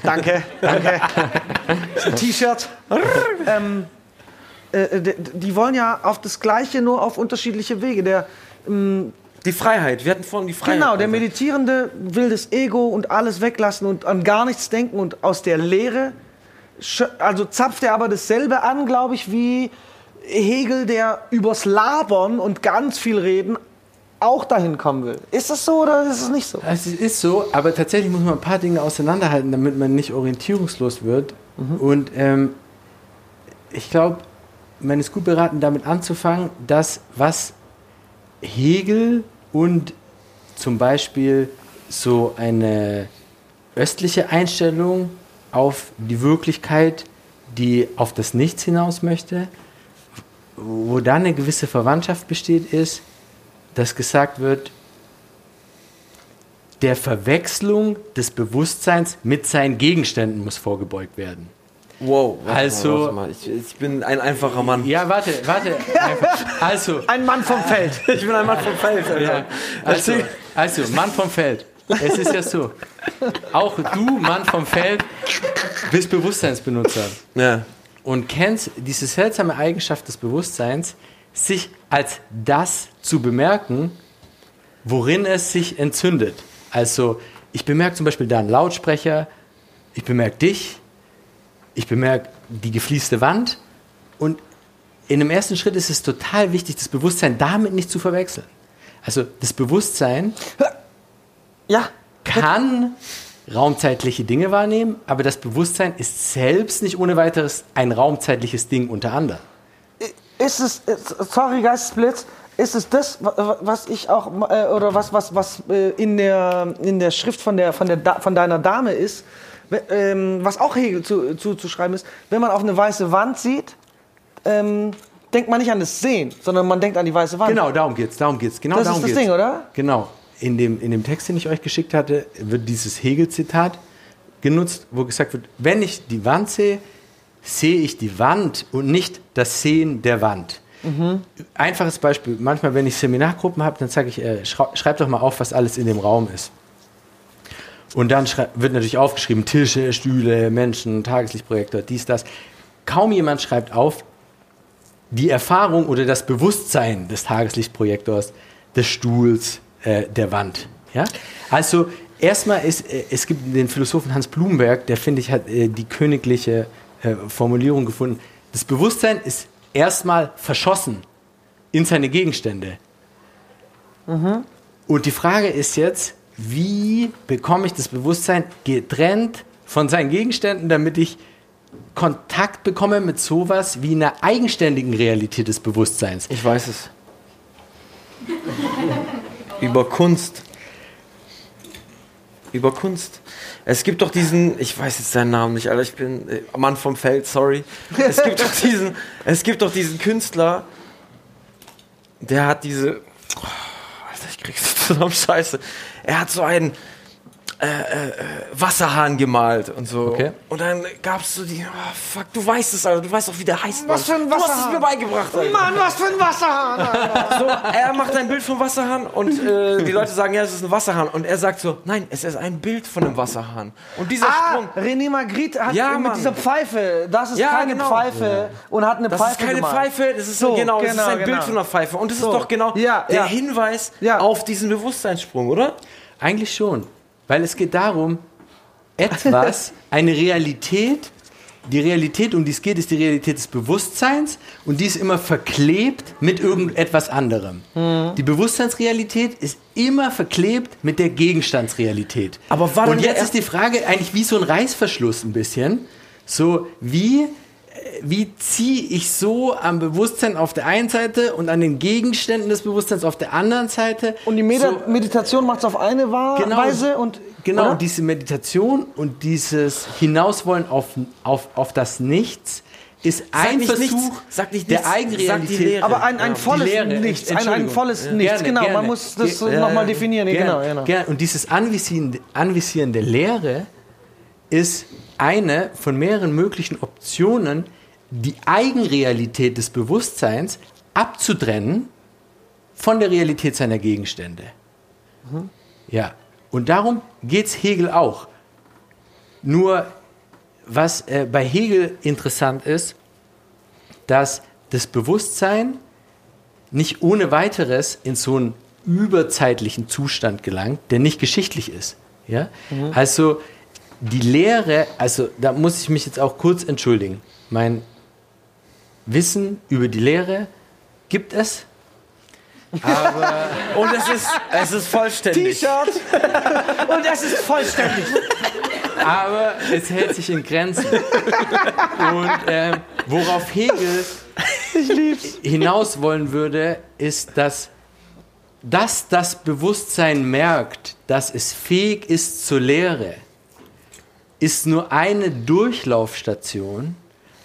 Danke, danke. T-Shirt. ähm, äh, die, die wollen ja auf das Gleiche, nur auf unterschiedliche Wege. Der, ähm, Die Freiheit, wir hatten vorhin die Freiheit. Genau, der also. Meditierende will das Ego und alles weglassen und an gar nichts denken und aus der Leere, schö- also zapft er aber dasselbe an, glaube ich, wie Hegel, der übers Labern und ganz viel Reden auch dahin kommen will. Ist das so oder ist es nicht so? Es ist so, aber tatsächlich muss man ein paar Dinge auseinanderhalten, damit man nicht orientierungslos wird. Und ähm, ich glaube, man ist gut beraten, damit anzufangen, dass was Hegel und zum Beispiel so eine östliche Einstellung auf die Wirklichkeit, die auf das Nichts hinaus möchte, wo da eine gewisse Verwandtschaft besteht, ist, dass gesagt wird, der Verwechslung des Bewusstseins mit seinen Gegenständen muss vorgebeugt werden. Wow, warte Also- mal, warte mal. Ich, ich bin ein einfacher Mann. Ja, warte, warte. einfach. Also, Ein Mann vom Feld. Ich bin ein Mann vom Feld. Ja, also, also, Mann vom Feld. Es ist ja so. Auch du, Mann vom Feld, bist Bewusstseinsbenutzer Ja. und kennst diese seltsame Eigenschaft des Bewusstseins, sich als das zu bemerken, worin es sich entzündet. Also, ich bemerke zum Beispiel da einen Lautsprecher, ich bemerke dich, ich bemerke die geflieste Wand und in dem ersten Schritt ist es total wichtig, das Bewusstsein damit nicht zu verwechseln. Also das Bewusstsein Ja. kann raumzeitliche Dinge wahrnehmen, aber das Bewusstsein ist selbst nicht ohne weiteres ein raumzeitliches Ding unter anderem. Ist es, ist- sorry Geistesblitz, ist es das, wa- was ich auch, äh, oder was, was, was äh, in, der, in der Schrift von, der, von, der, von deiner Dame ist, ähm, was auch Hegel zu, zu, zu schreiben ist, wenn man auf eine weiße Wand sieht, ähm, denkt man nicht an das Sehen, sondern man denkt an die weiße Wand. Genau, darum geht's, darum geht's. Genau Das darum ist das geht's. Ding, oder? Genau. In dem, in dem Text, den ich euch geschickt hatte, wird dieses Hegel-Zitat genutzt, wo gesagt wird, wenn ich die Wand sehe, sehe ich die Wand und nicht das Sehen der Wand. Einfaches Beispiel, manchmal, wenn ich Seminargruppen habe, dann sage ich, äh, schrei schreib doch mal auf, was alles in dem Raum ist. Und dann wird natürlich aufgeschrieben, Tische, Stühle, Menschen, Tageslichtprojektor, dies, das. Kaum jemand schreibt auf, die Erfahrung oder das Bewusstsein des Tageslichtprojektors, des Stuhls, äh, der Wand. Ja? Also erstmal ist, äh, es gibt den Philosophen Hans Blumenberg, der finde ich hat äh, die königliche äh, Formulierung gefunden. Das Bewusstsein ist erstmal verschossen in seine Gegenstände. Und die Frage ist jetzt, wie bekomme ich das Bewusstsein getrennt von seinen Gegenständen, damit ich Kontakt bekomme mit sowas wie einer eigenständigen Realität des Bewusstseins. Ich weiß es. Über Kunst. Über Kunst. Es gibt doch diesen, ich weiß jetzt seinen Namen nicht, Alter, ich bin äh, Mann vom Feld, sorry. Es gibt doch diesen, es gibt doch diesen Künstler, der hat diese, oh, Alter, ich krieg's zusammen, scheiße. Er hat so einen äh, äh, äh, Wasserhahn gemalt und so. Okay. Und dann gab's so die, oh, fuck, du weißt es, Alter, du weißt doch, wie der heißt. Was für ein Mann. Du hast es Wasserhahn? mir beigebracht, Alter. Mann, was für ein Wasserhahn! Alter. So, er macht ein Bild vom Wasserhahn und äh, die Leute sagen, ja, es ist ein Wasserhahn. Und er sagt so, nein, es ist ein Bild von einem Wasserhahn. Und dieser Ah, Sprung, René Magritte hat Ja, mit Mann. dieser Pfeife, das ist Ja, keine genau. Pfeife und hat eine das Pfeife ist keine gemalt. Pfeife, das ist So, so, genau, das genau, ist ein genau. Bild von einer Pfeife. Und das So. ist doch genau Ja, der ja. Hinweis Ja. auf diesen Bewusstseinssprung, oder? Eigentlich schon, weil es geht darum, etwas, eine Realität, die Realität, um die es geht, ist die Realität des Bewusstseins und die ist immer verklebt mit irgendetwas anderem. Die Bewusstseinsrealität ist immer verklebt mit der Gegenstandsrealität. Aber war und jetzt ist die Frage eigentlich wie so ein Reißverschluss ein bisschen. So, wie, wie ziehe ich so am Bewusstsein auf der einen Seite und an den Gegenständen des Bewusstseins auf der anderen Seite? Und die Meda so, Meditation macht es auf eine Genau. Weise und Genau, oder? und diese Meditation und dieses Hinauswollen auf, auf, auf das Nichts ist ein nicht Versuch nichts, sag nicht der nichts, sag Eigenrealität. Aber ein, ein Ja. volles Nichts, ein, ein volles Ja. Nichts, Gerne, genau. gerne. Man muss das Ge- nochmal äh, definieren. Gerne, genau, genau. gerne. Und dieses anvisierende, anvisierende Lehre ist eine von mehreren möglichen Optionen, die Eigenrealität des Bewusstseins abzutrennen von der Realität seiner Gegenstände. Ja, und darum geht es Hegel auch. Nur was äh, bei Hegel interessant ist, dass das Bewusstsein nicht ohne weiteres in so einen überzeitlichen Zustand gelangt, der nicht geschichtlich ist. Ja? Also die Lehre, also da muss ich mich jetzt auch kurz entschuldigen. Mein Wissen über die Lehre gibt es Aber Und es ist, es ist vollständig. T-Shirt. Und es ist vollständig. aber es hält sich in Grenzen. Und ähm, worauf Hegel hinaus wollen würde, ist, dass, dass das Bewusstsein merkt, dass es fähig ist zur Lehre, ist nur eine Durchlaufstation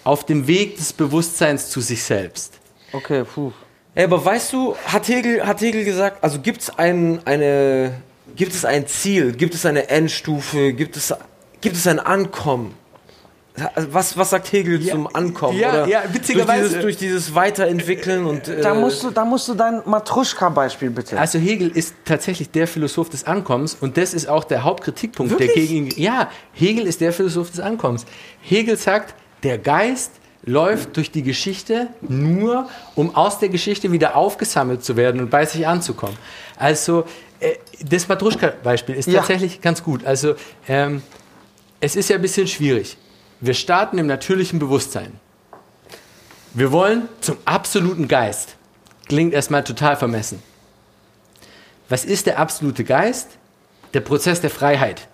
auf dem Weg des Bewusstseins zu sich selbst. Okay, puh. Ey, aber weißt du, hat Hegel, hat Hegel gesagt, also gibt es ein, eine, gibt es ein Ziel, gibt es eine Endstufe, gibt es, gibt es ein Ankommen? Also Was, was sagt Hegel zum Ankommen? ja, oder ja, witzigerweise- Durch dieses, durch dieses Weiterentwickeln und. Äh, Da musst du, da musst du dein Matruschka-Beispiel bitte. Also Hegel ist tatsächlich der Philosoph des Ankommens und das ist auch der Hauptkritikpunkt, der Wirklich? gegen ihn. Ja, Hegel ist der Philosoph des Ankommens. Hegel sagt, der Geist läuft durch die Geschichte nur, um aus der Geschichte wieder aufgesammelt zu werden und bei sich anzukommen. Also äh, das Matruschka-Beispiel ist Ja. tatsächlich ganz gut. Also ähm, es ist ja ein bisschen schwierig. Wir starten im natürlichen Bewusstsein. Wir wollen zum absoluten Geist. Klingt erstmal total vermessen. Was ist der absolute Geist? Der Prozess der Freiheit.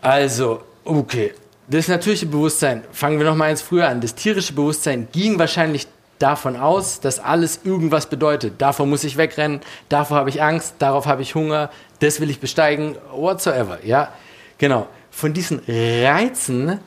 Also, okay. Das natürliche Bewusstsein, fangen wir noch mal eins früher an. Das tierische Bewusstsein ging wahrscheinlich davon aus, dass alles irgendwas bedeutet. Davor muss ich wegrennen, davor habe ich Angst, darauf habe ich Hunger, das will ich besteigen, whatsoever. Ja, genau. Von diesen Reizen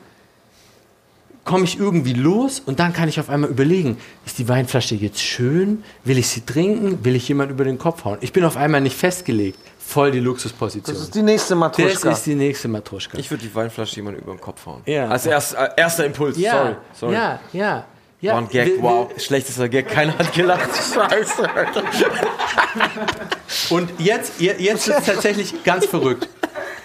komme ich irgendwie los und dann kann ich auf einmal überlegen, ist die Weinflasche jetzt schön? Will ich sie trinken? Will ich jemand über den Kopf hauen? Ich bin auf einmal nicht festgelegt. Voll die Luxusposition. Das ist die nächste Das Matruschka. ist die nächste Matruschka. ich würde die Weinflasche jemand über den Kopf hauen. Ja. Als erst, äh, erster Impuls. ja, Sorry. Sorry. ja, ja, ja. War ein Gag, Wir- wow. Schlechtester Gag, keiner hat gelacht. Scheiße, Alter. wir- Und jetzt, je- jetzt ist es tatsächlich ganz verrückt.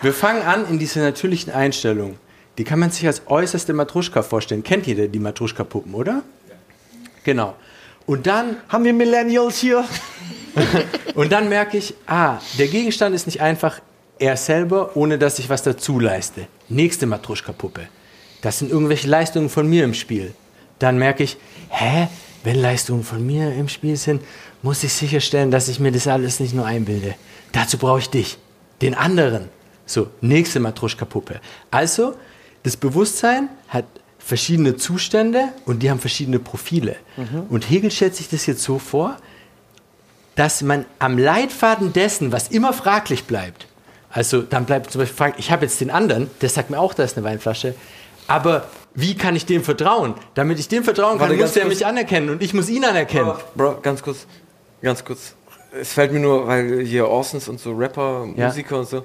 Wir fangen an in diese natürlichen Einstellungen. Die kann man sich als äußerste Matruschka vorstellen. Kennt jeder die Matruschka-Puppen, oder? Genau. Und dann Haben wir Millennials hier? Und dann merke ich, ah, der Gegenstand ist nicht einfach er selber, ohne dass ich was dazu leiste. Nächste Matruschka-Puppe. Das sind irgendwelche Leistungen von mir im Spiel. Dann merke ich, hä, wenn Leistungen von mir im Spiel sind, muss ich sicherstellen, dass ich mir das alles nicht nur einbilde. Dazu brauche ich dich, den anderen. So, nächste Matruschka-Puppe. Also, das Bewusstsein hat verschiedene Zustände und die haben verschiedene Profile. Und Hegel stellt sich das jetzt so vor, dass man am Leitfaden dessen, was immer fraglich bleibt, also dann bleibt zum Beispiel fraglich, ich habe jetzt den anderen, der sagt mir auch, da ist eine Weinflasche, aber wie kann ich dem vertrauen? Damit ich dem vertrauen kann, Warte, muss der mich anerkennen und ich muss ihn anerkennen. Bro, ganz kurz. Ganz kurz. Es fällt mir nur, weil hier Orsons und so Rapper, Ja. Musiker und so,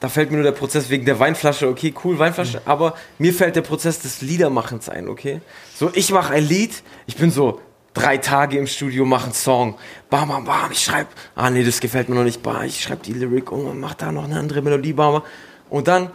da fällt mir nur der Prozess wegen der Weinflasche, okay, cool, Weinflasche, aber mir fällt der Prozess des Liedermachens ein, okay? So, ich mache ein Lied, ich bin so drei Tage im Studio, mache einen Song, bam, bam, bam, ich schreibe, ah nee, das gefällt mir noch nicht, bam, ich schreibe die Lyric und mach da noch eine andere Melodie, bam, bam. und dann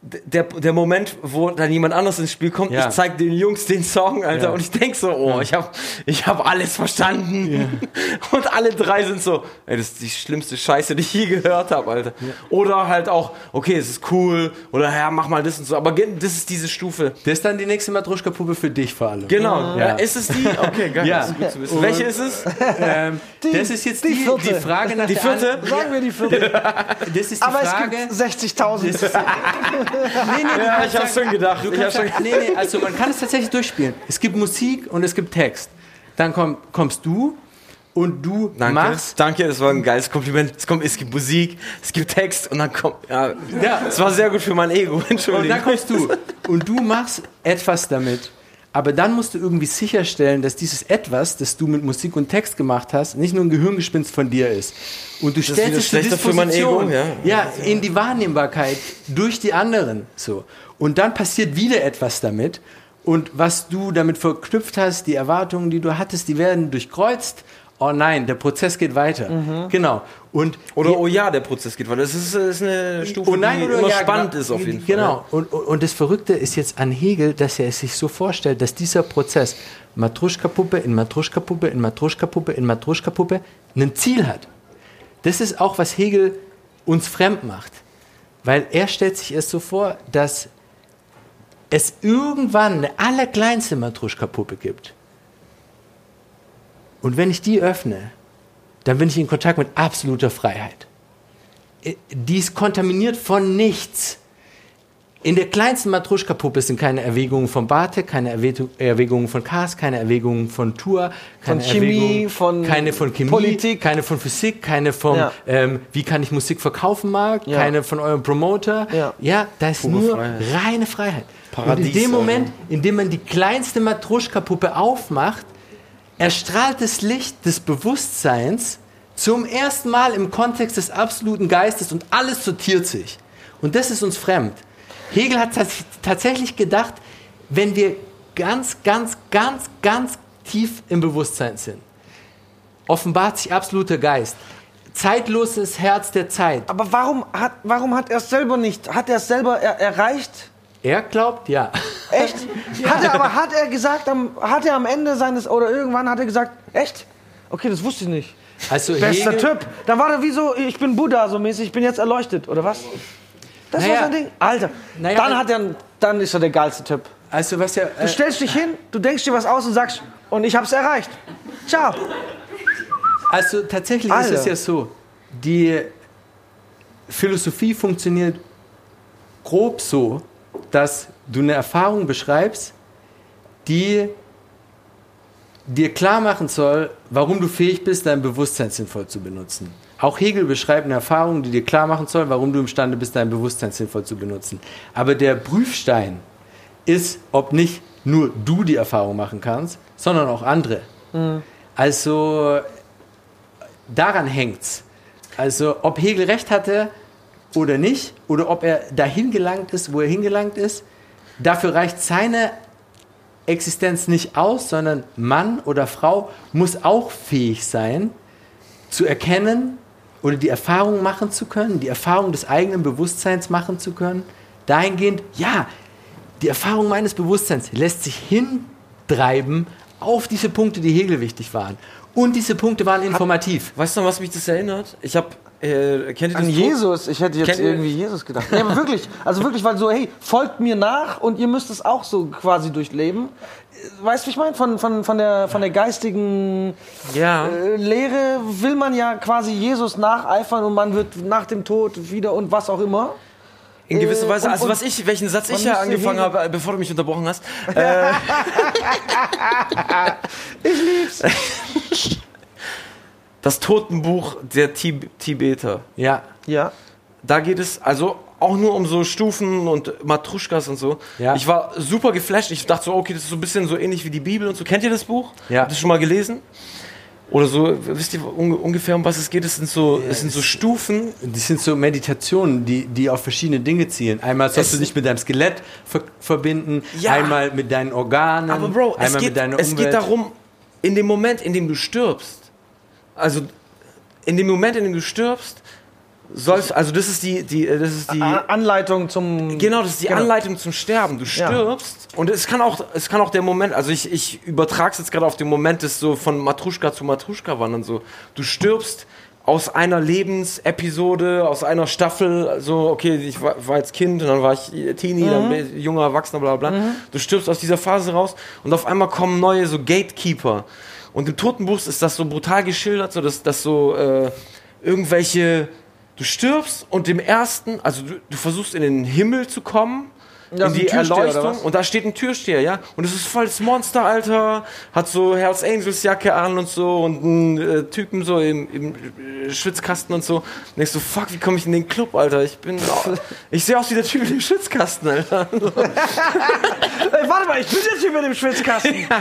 der, der Moment, wo dann jemand anderes ins Spiel kommt, Ja. ich zeig den Jungs den Song, Alter, Ja. und ich denk so, oh, ich hab, ich hab alles verstanden. Und alle drei sind so, ey, das ist die schlimmste Scheiße, die ich je gehört habe, Alter. Oder halt auch, okay, es ist cool, oder ja, mach mal das und so, aber das ist diese Stufe. Das ist dann die nächste Matruschka-Puppe für dich vor allem. Genau, Ja. ja. ist es die? Okay, geil, Ja. das ist gut zu wissen. Und- Welche ist es? Ähm, das ist jetzt die die, vierte. die Frage nach Die der vierte? Sagen wir die vierte. Das ist die Aber Frage. es gibt 60.000. nee, nee, Ja, ich hab's schon gedacht. Ich hab's schon sagen, nee, nee, also man kann es tatsächlich durchspielen. Es gibt Musik und es gibt Text. Dann komm, kommst du und du Danke, machst. danke, das war ein geiles Kompliment. Es, kommt, es gibt Musik, es gibt Text und dann kommt, ja, Ja. es war sehr gut für mein Ego, Und Entschuldigung. dann kommst du und du machst etwas damit. Aber dann musst du irgendwie sicherstellen, dass dieses etwas, das du mit Musik und Text gemacht hast, nicht nur ein Gehirngespinst von dir ist. Und du ist stellst es zur Disposition. Ja. ja, in die Wahrnehmbarkeit durch die anderen. So. Und dann passiert wieder etwas damit. Und was du damit verknüpft hast, die Erwartungen, die du hattest, die werden durchkreuzt. Oh nein, der Prozess geht weiter. Genau. Und Oder die- oh ja, der Prozess geht weiter. Das ist, ist eine Stufe, Oh nein, die oder immer ja, spannend genau, ist auf jeden Fall. Genau. Und, und, das Verrückte ist jetzt an Hegel, dass er es sich so vorstellt, dass dieser Prozess Matruschka-Puppe in Matruschka-Puppe in Matruschka-Puppe in Matruschka-Puppe ein Ziel hat. Das ist auch, was Hegel uns fremd macht. Weil er stellt sich es so vor, dass es irgendwann eine allerkleinste Matruschka-Puppe gibt. Und wenn ich die öffne, dann bin ich in Kontakt mit absoluter Freiheit. Äh, Die ist kontaminiert von nichts. In der kleinsten Matruschka-Puppe sind keine Erwägungen von Bartek, keine Erwägung- Erwägungen von Kars, keine Erwägungen von Tour, keine Von Chemie, von keine von Chemie, Politik. keine von Physik, keine von Ja. ähm, wie kann ich Musik verkaufen mag, Ja. keine von eurem Promoter. Ja. da ist Pure nur Freiheit. reine Freiheit. Paradies, Und in dem. Moment, in dem man die kleinste Matruschka-Puppe aufmacht, erstrahlt das Licht des Bewusstseins zum ersten Mal im Kontext des absoluten Geistes und alles sortiert sich. Und das ist uns fremd. Hegel hat tats tatsächlich gedacht, wenn wir ganz, ganz, ganz, ganz tief im Bewusstsein sind, offenbart sich absoluter Geist. Zeitloses Herz der Zeit. Aber warum hat, warum hat er es selber nicht? Hat er es selber er, erreicht? Er glaubt, ja. Echt? Hat er, aber hat er gesagt, am, hat er am Ende seines, oder irgendwann hat er gesagt, echt? Okay, das wusste ich nicht. Also Bester Hegel- Typ. Dann war er wie so, ich bin Buddha so mäßig, ich bin jetzt erleuchtet, oder was? Das Naja. war sein Ding. Alter, Naja, dann, äh, hat er, dann ist er der geilste Typ. Also was ja, Du stellst dich hin, du denkst dir was aus und sagst, und ich hab's erreicht. Ciao. Also tatsächlich ist Alter. es ja so, die Philosophie funktioniert grob so, dass du eine Erfahrung beschreibst, die dir klar machen soll, warum du fähig bist, dein Bewusstsein sinnvoll zu benutzen. Auch Hegel beschreibt eine Erfahrung, die dir klar machen soll, warum du imstande bist, dein Bewusstsein sinnvoll zu benutzen. Aber der Prüfstein ist, ob nicht nur du die Erfahrung machen kannst, sondern auch andere. Also daran hängt's. Also ob Hegel recht hatte oder nicht, oder ob er dahin gelangt ist, wo er hingelangt ist, dafür reicht seine Existenz nicht aus, sondern Mann oder Frau muss auch fähig sein, zu erkennen oder die Erfahrung machen zu können, die Erfahrung des eigenen Bewusstseins machen zu können, dahingehend, ja, die Erfahrung meines Bewusstseins lässt sich hintreiben auf diese Punkte, die Hegel wichtig waren. Und diese Punkte waren informativ. Weißt du, was mich das erinnert? Ich habe, äh, An Jesus, ich hätte jetzt Kennt irgendwie Jesus gedacht. Nee, aber wirklich, also wirklich, weil so, hey, folgt mir nach und ihr müsst es auch so quasi durchleben. Weißt du, wie ich meine? Von, von, von, der, von der geistigen Ja. äh, Lehre will man ja quasi Jesus nacheifern und man wird nach dem Tod wieder und was auch immer. In gewisser Äh, Weise, und- also was ich, welchen Satz ich ja angefangen habe, äh, bevor du mich unterbrochen hast. Äh, Ich lieb's. das Totenbuch der Tib Tibeter. Ja. Ja. Da geht es also auch nur um so Stufen und Matruschkas und so. Ja. Ich war super geflasht. Ich dachte so, okay, das ist so ein bisschen so ähnlich wie die Bibel und so. Kennt ihr das Buch? Ja. Habt ihr schon mal gelesen? Oder so, wisst ihr unge- ungefähr, um was es geht? Es sind so, es sind so Stufen. Die sind so Meditationen, die, die auf verschiedene Dinge zielen. Einmal sollst Es- du dich mit deinem Skelett ver verbinden, Ja. einmal mit deinen Organen, Aber Bro, es einmal geht, mit deiner es Umwelt. geht darum, in dem Moment, in dem du stirbst, also in dem Moment, in dem du stirbst, sollst, also das ist die, die, äh, das ist die, Anleitung zum. Genau, das ist die Genau. Anleitung zum Sterben. Du stirbst und es kann auch, es kann auch der Moment, also ich, ich übertrage es jetzt gerade auf den Moment des so von Matruschka zu Matruschka wandern so. Du stirbst aus einer Lebensepisode, aus einer Staffel, so, okay, ich war, war jetzt Kind und dann war ich Teenie, dann bin ich junger Erwachsener, bla bla bla. Du stirbst aus dieser Phase raus und auf einmal kommen neue so Gatekeeper. Und im Totenbuch ist das so brutal geschildert, so dass, dass so äh, irgendwelche, du stirbst und im ersten, also du, du versuchst in den Himmel zu kommen, Ja, in so die Erleuchtung und da steht ein Türsteher, ja. Und es ist voll das Monster, Alter. Hat so Hells Angels Jacke an und so und einen äh, Typen so im, im äh, Schwitzkasten und so. Und denkst du, fuck, wie komme ich in den Club, Alter? Ich bin, ich sehe aus wie der Typ in dem Schwitzkasten, Alter. Ey, warte mal, ich bin jetzt hier mit dem Schwitzkasten.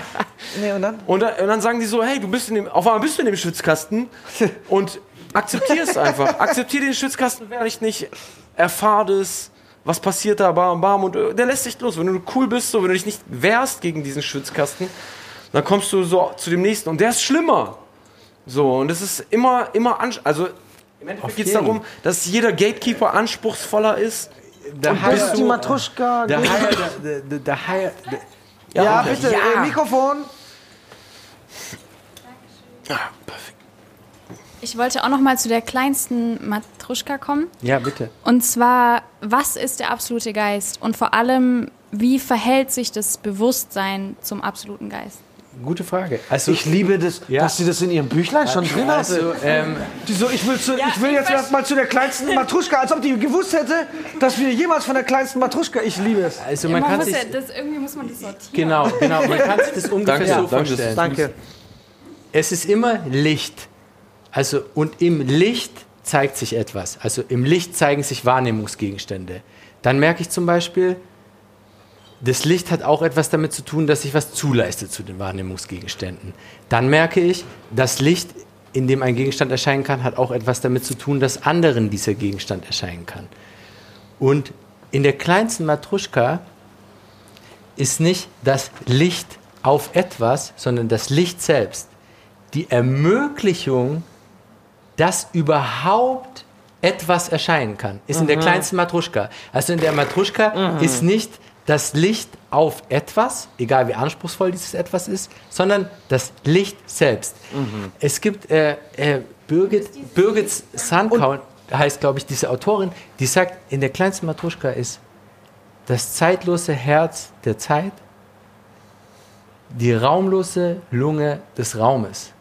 Nee, und dann? Und, da- und dann sagen die so, hey, du bist in dem, auf einmal bist du in dem Schwitzkasten und akzeptier es einfach. Akzeptier den Schwitzkasten, wer dich nicht, erfahr das, was passiert da, bam, bam, und äh, der lässt dich los. Wenn du cool bist, so, wenn du dich nicht wehrst gegen diesen Schwitzkasten, dann kommst du so zu dem nächsten und der ist schlimmer. So, und das ist immer, immer, also im Endeffekt geht es darum, dass jeder Gatekeeper anspruchsvoller ist. Der Und das ist die Matruschka. Der Higher, der, der, der Higher, der, Ja, und- bitte, ja. Äh, Mikrofon. Ich wollte auch noch mal zu der kleinsten Matruschka kommen. ja, bitte. Und zwar, was ist der absolute Geist? Und vor allem, wie verhält sich das Bewusstsein zum absoluten Geist? gute Frage. Also, ich liebe das, Ja. dass sie das in ihrem Büchlein schon drin hatte. Also, ähm, Die so, ich will, zu, ich will jetzt erst mal zu der kleinsten Matruschka, als ob die gewusst hätte, dass wir jemals von der kleinsten Matruschka. Ich liebe es. also man kann muss sich ja, das, irgendwie muss man das sortieren. genau, genau, man kann sich das ungefähr Danke, so danke, vorstellen. Danke. Es ist immer Licht. Also und im Licht zeigt sich etwas. Also im Licht zeigen sich Wahrnehmungsgegenstände. Dann merke ich zum Beispiel, das Licht hat auch etwas damit zu tun, dass ich was zuleiste zu den Wahrnehmungsgegenständen. Dann merke ich, das Licht, in dem ein Gegenstand erscheinen kann, hat auch etwas damit zu tun, dass anderen dieser Gegenstand erscheinen kann. Und in der kleinsten Matruschka ist nicht das Licht auf etwas, sondern das Licht selbst. Die Ermöglichung, dass überhaupt etwas erscheinen kann, ist in der Mhm. kleinsten Matruschka. Also in der Matruschka Mhm. ist nicht das Licht auf etwas, egal wie anspruchsvoll dieses etwas ist, sondern das Licht selbst. Es gibt äh, äh, Birgit, Birgit Sandkau, heißt glaube ich diese Autorin, die sagt, in der kleinsten Matruschka ist das zeitlose Herz der Zeit, die raumlose Lunge des Raumes.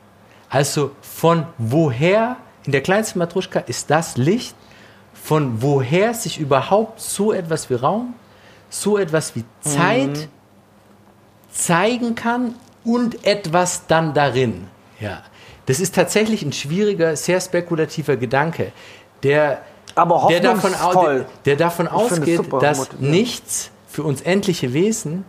Also von woher, in der kleinsten Matruschka ist das Licht, von woher sich überhaupt so etwas wie Raum, so etwas wie Zeit Mhm. zeigen kann und etwas dann darin. Ja. Das ist tatsächlich ein schwieriger, sehr spekulativer Gedanke, der, Aber der davon, der, der davon ausgeht, dass ja. nichts für uns endliche Wesen,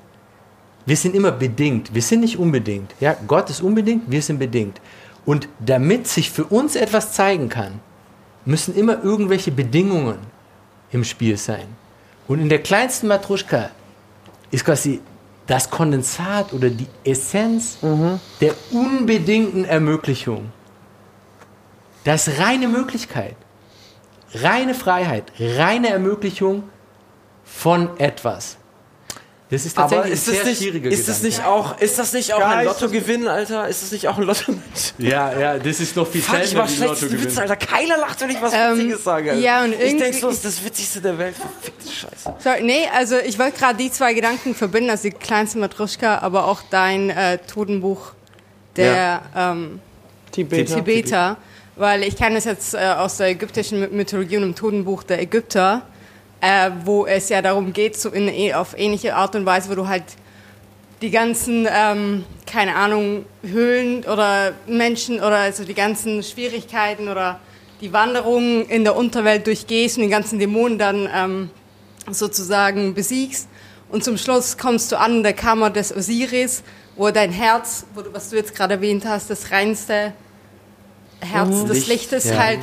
wir sind immer bedingt, wir sind nicht unbedingt. Ja, Gott ist unbedingt, wir sind bedingt. Und damit sich für uns etwas zeigen kann, müssen immer irgendwelche Bedingungen im Spiel sein. Und in der kleinsten Matruschka ist quasi das Kondensat oder die Essenz der unbedingten Ermöglichung. Das ist reine Möglichkeit, reine Freiheit, reine Ermöglichung von etwas. Das ist Aber tatsächlich ist ein das sehr nicht, schwieriger ist das nicht auch, ist das nicht auch Ja, ein Lottogewinn, Alter? Ist das nicht auch ein Lotto? Ja, ja, das ist noch viel Fuck, ich seltener mach wie schlechtesten Lottogewinn. Witz, Alter. Keiner lacht, wenn ich was Ähm, Witziges sage. Alter. ja, und ich irgendwie- denk so, das ist das Witzigste der Welt. Verfickte Scheiße. Sorry, nee, also ich wollte gerade die zwei Gedanken verbinden, also die kleinste Matruschka, aber auch dein äh, Totenbuch der ähm, Tibeter. Tibeter. Weil ich kenne es jetzt äh, aus der ägyptischen My- Mythologie und im Totenbuch der Ägypter, äh, wo es ja darum geht, so in, eh- auf ähnliche Art und Weise, wo du halt die ganzen, ähm, keine Ahnung, Höhlen oder Menschen oder also die ganzen Schwierigkeiten oder die Wanderungen in der Unterwelt durchgehst und die ganzen Dämonen dann ähm, sozusagen besiegst. Und zum Schluss kommst du an in der Kammer des Osiris, wo dein Herz, wo du, was du jetzt gerade erwähnt hast, das reinste Herz Mhm. des Licht, Lichtes ja. halt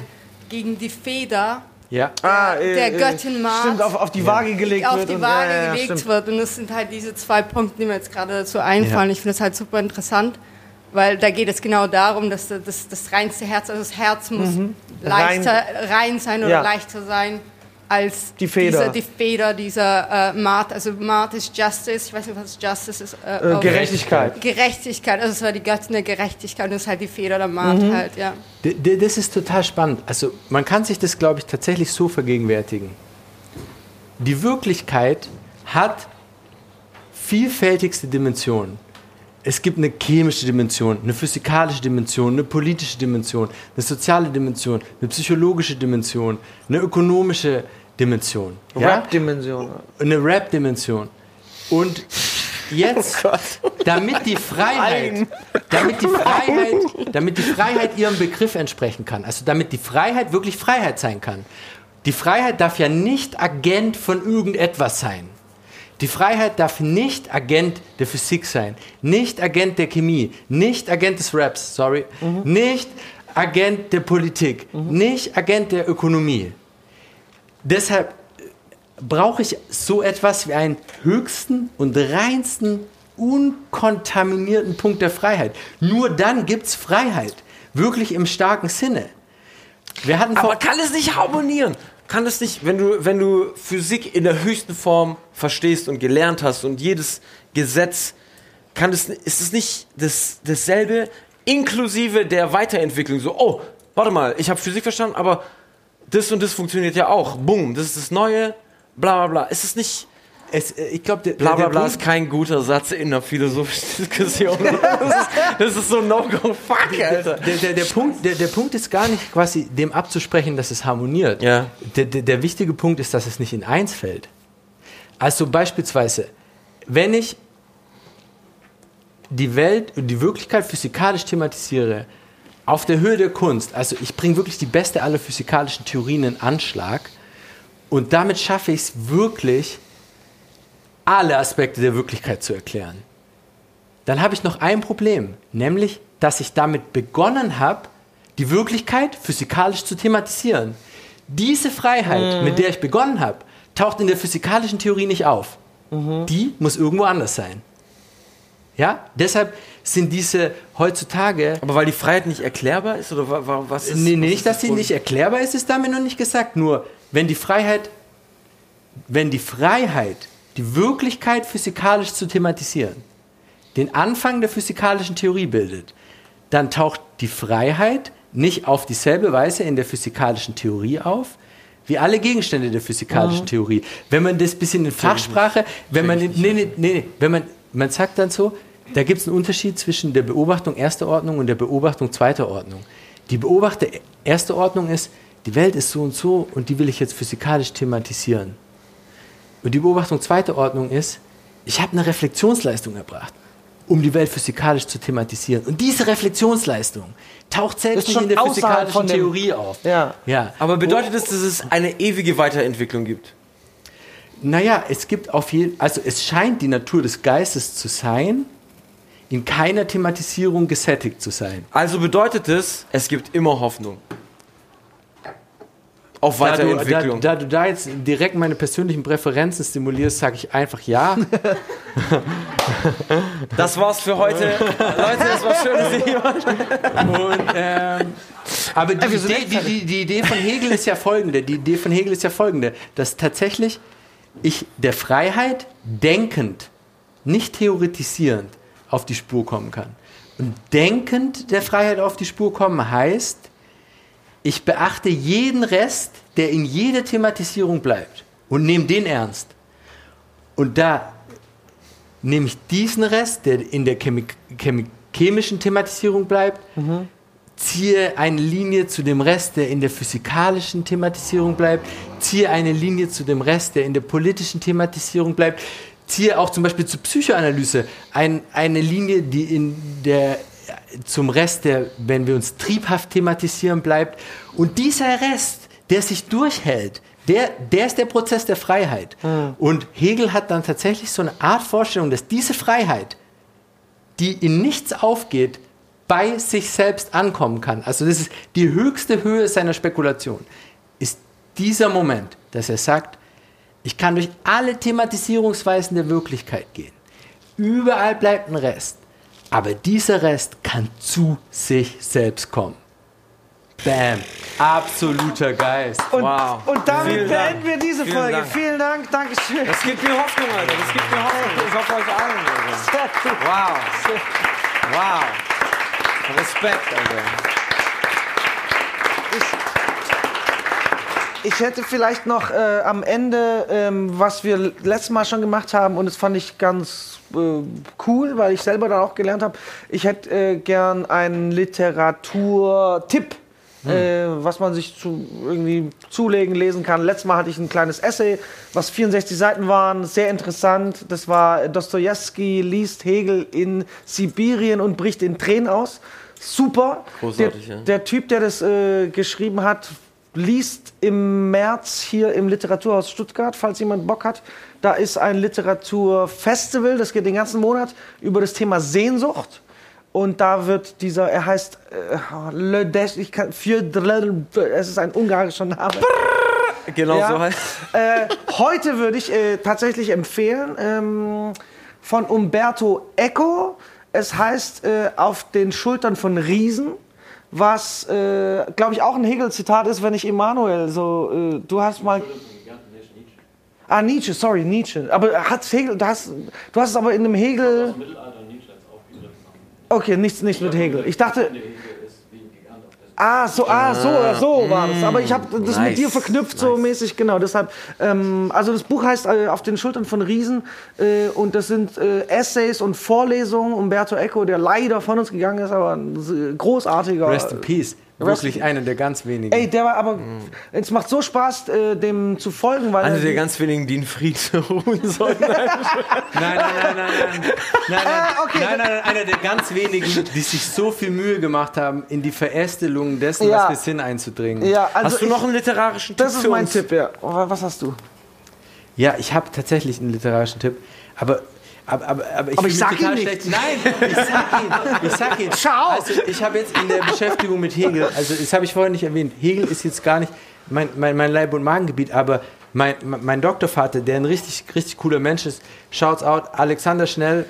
gegen die Feder Ja. Ah, äh, der äh, Göttin Mars Stimmt, auf, auf die Waage gelegt auf wird. die und- Waage ja, ja, gelegt wird. Und das sind halt diese zwei Punkte, die mir jetzt gerade dazu einfallen. Ja. Ich finde das halt super interessant, weil da geht es genau darum, dass das, das, das reinste Herz, also das Herz muss Mhm. leichter rein, sein oder Ja. leichter sein als Die Feder. Dieser, die Feder dieser äh, Mart. Also Mart ist Justice. Ich weiß nicht, was Justice ist. Äh, auf- Gerechtigkeit. Gerechtigkeit. Also es war die Göttin der Gerechtigkeit und das ist halt die Feder der Mart Mhm. halt, ja. D- Das ist total spannend. Also man kann sich das, glaube ich, tatsächlich so vergegenwärtigen. Die Wirklichkeit hat vielfältigste Dimensionen. Es gibt eine chemische Dimension, eine physikalische Dimension, eine politische Dimension, eine soziale Dimension, eine psychologische Dimension, eine ökonomische Dimension. Ja? Rap-Dimension. Eine Rap-Dimension. Und jetzt, damit die Freiheit, damit die Freiheit, damit die Freiheit ihrem Begriff entsprechen kann, also damit die Freiheit wirklich Freiheit sein kann. Die Freiheit darf ja nicht Agent von irgendetwas sein. Die Freiheit darf nicht Agent der Physik sein, nicht Agent der Chemie, nicht Agent des Raps, sorry, nicht Agent der Politik, nicht Agent der Ökonomie. Deshalb brauche ich so etwas wie einen höchsten und reinsten, unkontaminierten Punkt der Freiheit. Nur dann gibt es Freiheit, wirklich im starken Sinne. Aber kann es nicht harmonieren? Kann es nicht, wenn du, wenn du Physik in der höchsten Form verstehst und gelernt hast und jedes Gesetz, kann es, ist es nicht das, dasselbe, inklusive der Weiterentwicklung? So, oh, warte mal, ich habe Physik verstanden, aber das und das funktioniert ja auch. Boom, das ist das Neue, bla bla bla. Ist es nicht es, äh, ich glaube, der, Bla bla bla ist kein guter Satz in einer philosophischen Diskussion. Das ist, das ist so ein No-Go. Fuck, Alter. Der, der, der, Punkt, der, der Punkt ist gar nicht quasi dem abzusprechen, dass es harmoniert. Ja. Der, der, der wichtige Punkt ist, dass es nicht in eins fällt. Also beispielsweise, wenn ich die Welt und die Wirklichkeit physikalisch thematisiere, auf der Höhe der Kunst, also ich bringe wirklich die beste aller physikalischen Theorien in Anschlag und damit schaffe ich es wirklich, alle Aspekte der Wirklichkeit zu erklären dann habe ich noch ein Problem, nämlich, dass ich damit begonnen habe, die Wirklichkeit physikalisch zu thematisieren. Diese Freiheit, Mhm. mit der ich begonnen habe, taucht in der physikalischen Theorie nicht auf. Mhm. Die muss irgendwo anders sein. Ja, deshalb sind diese heutzutage. Aber weil die Freiheit nicht erklärbar ist oder wa- wa- was ist? Nee, was nicht, ist dass das sie nicht erklärbar ist, ist damit noch nicht gesagt. Nur, wenn die Freiheit, wenn die Freiheit, die Wirklichkeit physikalisch zu thematisieren, den Anfang der physikalischen Theorie bildet, dann taucht die Freiheit nicht auf dieselbe Weise in der physikalischen Theorie auf, wie alle Gegenstände der physikalischen Mhm. Theorie. Wenn man das bisschen in Fachsprache, wenn man, nee, nee, nee, wenn man, man sagt dann so, da gibt es einen Unterschied zwischen der Beobachtung erster Ordnung und der Beobachtung zweiter Ordnung. Die Beobachter erster Ordnung ist, die Welt ist so und so und die will ich jetzt physikalisch thematisieren. Und die Beobachtung zweiter Ordnung ist, ich habe eine Reflexionsleistung erbracht, um die Welt physikalisch zu thematisieren. Und diese Reflexionsleistung taucht selbst schon in der physikalischen von dem- Theorie auf. Ja. ja. Aber bedeutet das, dass es eine ewige Weiterentwicklung gibt? Naja, es gibt auf jeden also es scheint die Natur des Geistes zu sein, in keiner Thematisierung gesättigt zu sein. Also bedeutet es, es gibt immer Hoffnung. Auf Da du, da, Weiterentwicklung. da du da jetzt direkt meine persönlichen Präferenzen stimulierst, sage ich einfach ja. Das war's für heute. Leute, es war schön, dass ihr hier wart. Und, ähm, aber die sind Idee, die, die Idee von Hegel ist ja folgende. Die Idee von Hegel ist ja folgende, dass tatsächlich ich der Freiheit denkend, nicht theoretisierend auf die Spur kommen kann. Und denkend der Freiheit auf die Spur kommen heißt, ich beachte jeden Rest, der in jeder Thematisierung bleibt und nehme den ernst. Und da nehme ich diesen Rest, der in der Chemi Chemi chemischen Thematisierung bleibt, ziehe eine Linie zu dem Rest, der in der physikalischen Thematisierung bleibt, ziehe eine Linie zu dem Rest, der in der politischen Thematisierung bleibt, ziehe auch zum Beispiel zur Psychoanalyse ein, eine Linie, die in der zum Rest, der, wenn wir uns triebhaft thematisieren, bleibt. Und dieser Rest, der sich durchhält, der, der ist der Prozess der Freiheit. Und Hegel hat dann tatsächlich so eine Art Vorstellung, dass diese Freiheit, die in nichts aufgeht, bei sich selbst ankommen kann. Also das ist die höchste Höhe seiner Spekulation. Ist dieser Moment, dass er sagt, ich kann durch alle Thematisierungsweisen der Wirklichkeit gehen. Überall bleibt ein Rest. Aber dieser Rest kann zu sich selbst kommen. Bam. Absoluter Geist. Und, Wow. und damit Vielen Dank. beenden wir diese Vielen Folge. Dank. Vielen Dank, Dankeschön. Das gibt mir Hoffnung, Alter. Das gibt mir Hoffnung. Ich hoffe euch allen. Alter. Wow. Wow. Respekt, Alter. Ich hätte vielleicht noch äh, am Ende, ähm, was wir letztes Mal schon gemacht haben, und das fand ich ganz cool, weil ich selber dann auch gelernt habe. Ich hätte äh, gern einen Literaturtipp, äh, was man sich zu, irgendwie zulegen, lesen kann. Letztes Mal hatte ich ein kleines Essay, was 64 Seiten waren, sehr interessant. Das war Dostoevsky liest Hegel in Sibirien und bricht in Tränen aus. Super. Großartig, der, ja. der Typ, der das äh, geschrieben hat, liest im März hier im Literaturhaus Stuttgart, falls jemand Bock hat. Da ist ein Literaturfestival, das geht den ganzen Monat über das Thema Sehnsucht. Und da wird dieser, er heißt äh, Le Des, ich kann, für, es ist ein ungarischer Name. Genau Ja. so heißt Äh, heute würde ich äh, tatsächlich empfehlen ähm, von Umberto Eco. Es heißt äh, Auf den Schultern von Riesen, was, äh, glaube ich, auch ein Hegel-Zitat ist, wenn ich Emanuel so, äh, du hast mal... Ah, Nietzsche, sorry, Nietzsche. Aber hat Hegel, du hast, du hast es aber in einem Hegel... Okay, nichts, nichts mit Hegel. Ich dachte... Ah, so, ah, so, Ah, so war das. Aber ich habe das mit nice, dir verknüpft, so mäßig, genau. Deshalb, ähm, also das Buch heißt äh, Auf den Schultern von Riesen äh, und das sind äh, Essays und Vorlesungen. Umberto Eco, der leider von uns gegangen ist, aber ein äh, großartiger. Rest in Peace. Wirklich in- einer der ganz wenigen. Ey, der war aber. Es macht so Spaß, äh, dem zu folgen, weil. Einer er- der ganz wenigen, die in Frieden ruhen sollten. Nein, nein, nein, nein, nein. Nein, nein, Ah, okay. nein, nein, nein, einer der ganz wenigen, die sich so viel Mühe gemacht haben, in die Verästelung dessen, Ja. was wir sind, einzudringen. ja, also Hast du ich- noch einen literarischen Das Tipp ist für mein? Tipp, ja. Oh, Was hast du? Ja, ich habe tatsächlich einen literarischen Tipp, aber aber, aber, aber ich, Aber ich sag ihn total nicht. schlecht. Nein, ich sag ihn. Ich sag ihn. Schau! Also ich habe jetzt in der Beschäftigung mit Hegel, also das habe ich vorhin nicht erwähnt, Hegel ist jetzt gar nicht mein, mein, mein Leib- und Magengebiet, aber mein, mein Doktorvater, der ein richtig, richtig cooler Mensch ist, shouts out, Alexander Schnell,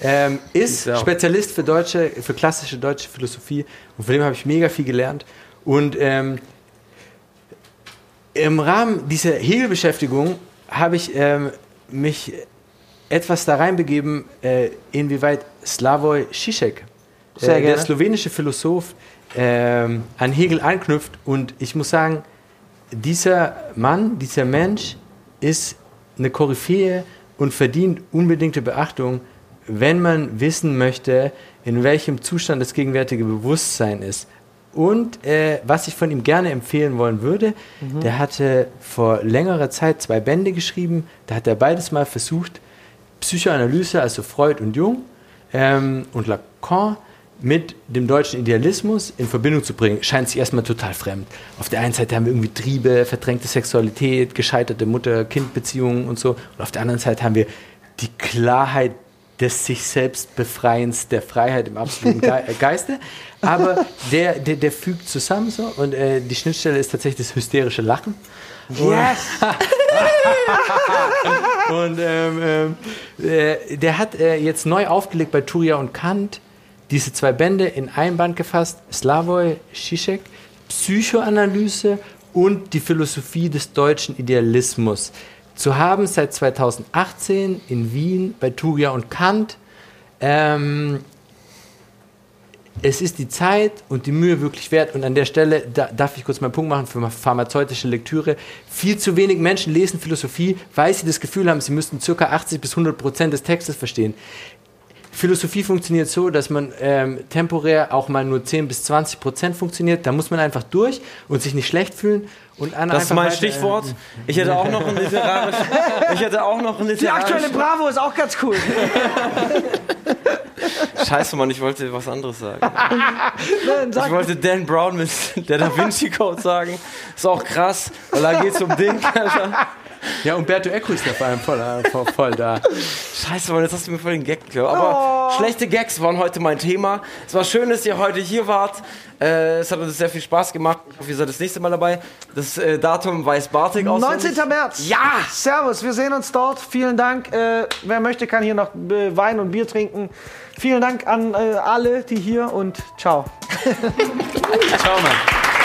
ähm, ist. Spezialist für deutsche, für klassische deutsche Philosophie und von dem habe ich mega viel gelernt. Und ähm, im Rahmen dieser Hegel-Beschäftigung habe ich ähm, mich etwas da reinbegeben, äh, inwieweit Slavoj Žižek, äh, der slowenische Philosoph, ähm, an Hegel anknüpft. Und ich muss sagen, dieser Mann, dieser Mensch ist eine Koryphäe und verdient unbedingte Beachtung, wenn man wissen möchte, in welchem Zustand das gegenwärtige Bewusstsein ist. Und äh, was ich von ihm gerne empfehlen wollen würde, Mhm. der hatte vor längerer Zeit zwei Bände geschrieben, da hat er beides mal versucht, Psychoanalyse, also Freud und Jung ähm, und Lacan mit dem deutschen Idealismus in Verbindung zu bringen, scheint sich erstmal total fremd. Auf der einen Seite haben wir irgendwie Triebe, verdrängte Sexualität, gescheiterte Mutter-Kind-Beziehungen und so. Und auf der anderen Seite haben wir die Klarheit des sich selbst Befreiens, der Freiheit im absoluten Ge äh, Geiste. Aber der, der, der fügt zusammen so und äh, die Schnittstelle ist tatsächlich das hysterische Lachen. Yes! Und ähm, ähm, äh, der hat äh, jetzt neu aufgelegt bei Turia und Kant diese zwei Bände in ein Band gefasst: Slavoj Žižek, Psychoanalyse und die Philosophie des deutschen Idealismus. Zu haben seit 2018 in Wien bei Turia und Kant. Ähm, es ist die Zeit und die Mühe wirklich wert. Und an der Stelle da, darf ich kurz meinen Punkt machen für pharmazeutische Lektüre. Viel zu wenig Menschen lesen Philosophie, weil sie das Gefühl haben, sie müssten ca. 80 bis 100 Prozent des Textes verstehen. Philosophie funktioniert so, dass man ähm, temporär auch mal nur 10 bis 20 Prozent funktioniert. Da muss man einfach durch und sich nicht schlecht fühlen. Und Das ist mein weiter- Stichwort. Ich hätte auch noch ein literarisch. Ich hätte auch noch ein Die aktuelle. Bravo ist auch ganz cool. Scheiße, Mann, ich wollte was anderes sagen. Nein, Ich sag, wollte Dan Brown mit der Da Vinci Code sagen. Ist auch krass, weil da geht's um Ding, Alter. Ja, Umberto Eco ist da vor allem voll, äh, voll, voll da. Scheiße, Mann, jetzt hast du mir voll den Gag geklaut. Aber schlechte Gags waren heute mein Thema. Es war schön, dass ihr heute hier wart. Äh, es hat uns sehr viel Spaß gemacht. Ich hoffe, ihr seid das nächste Mal dabei. Das äh, Datum weiß Bartik aus. 19. März. Ja! Servus, wir sehen uns dort. Vielen Dank. Äh, wer möchte, kann hier noch äh, Wein und Bier trinken. Vielen Dank an äh, alle, die hier und ciao. Ciao, Mann.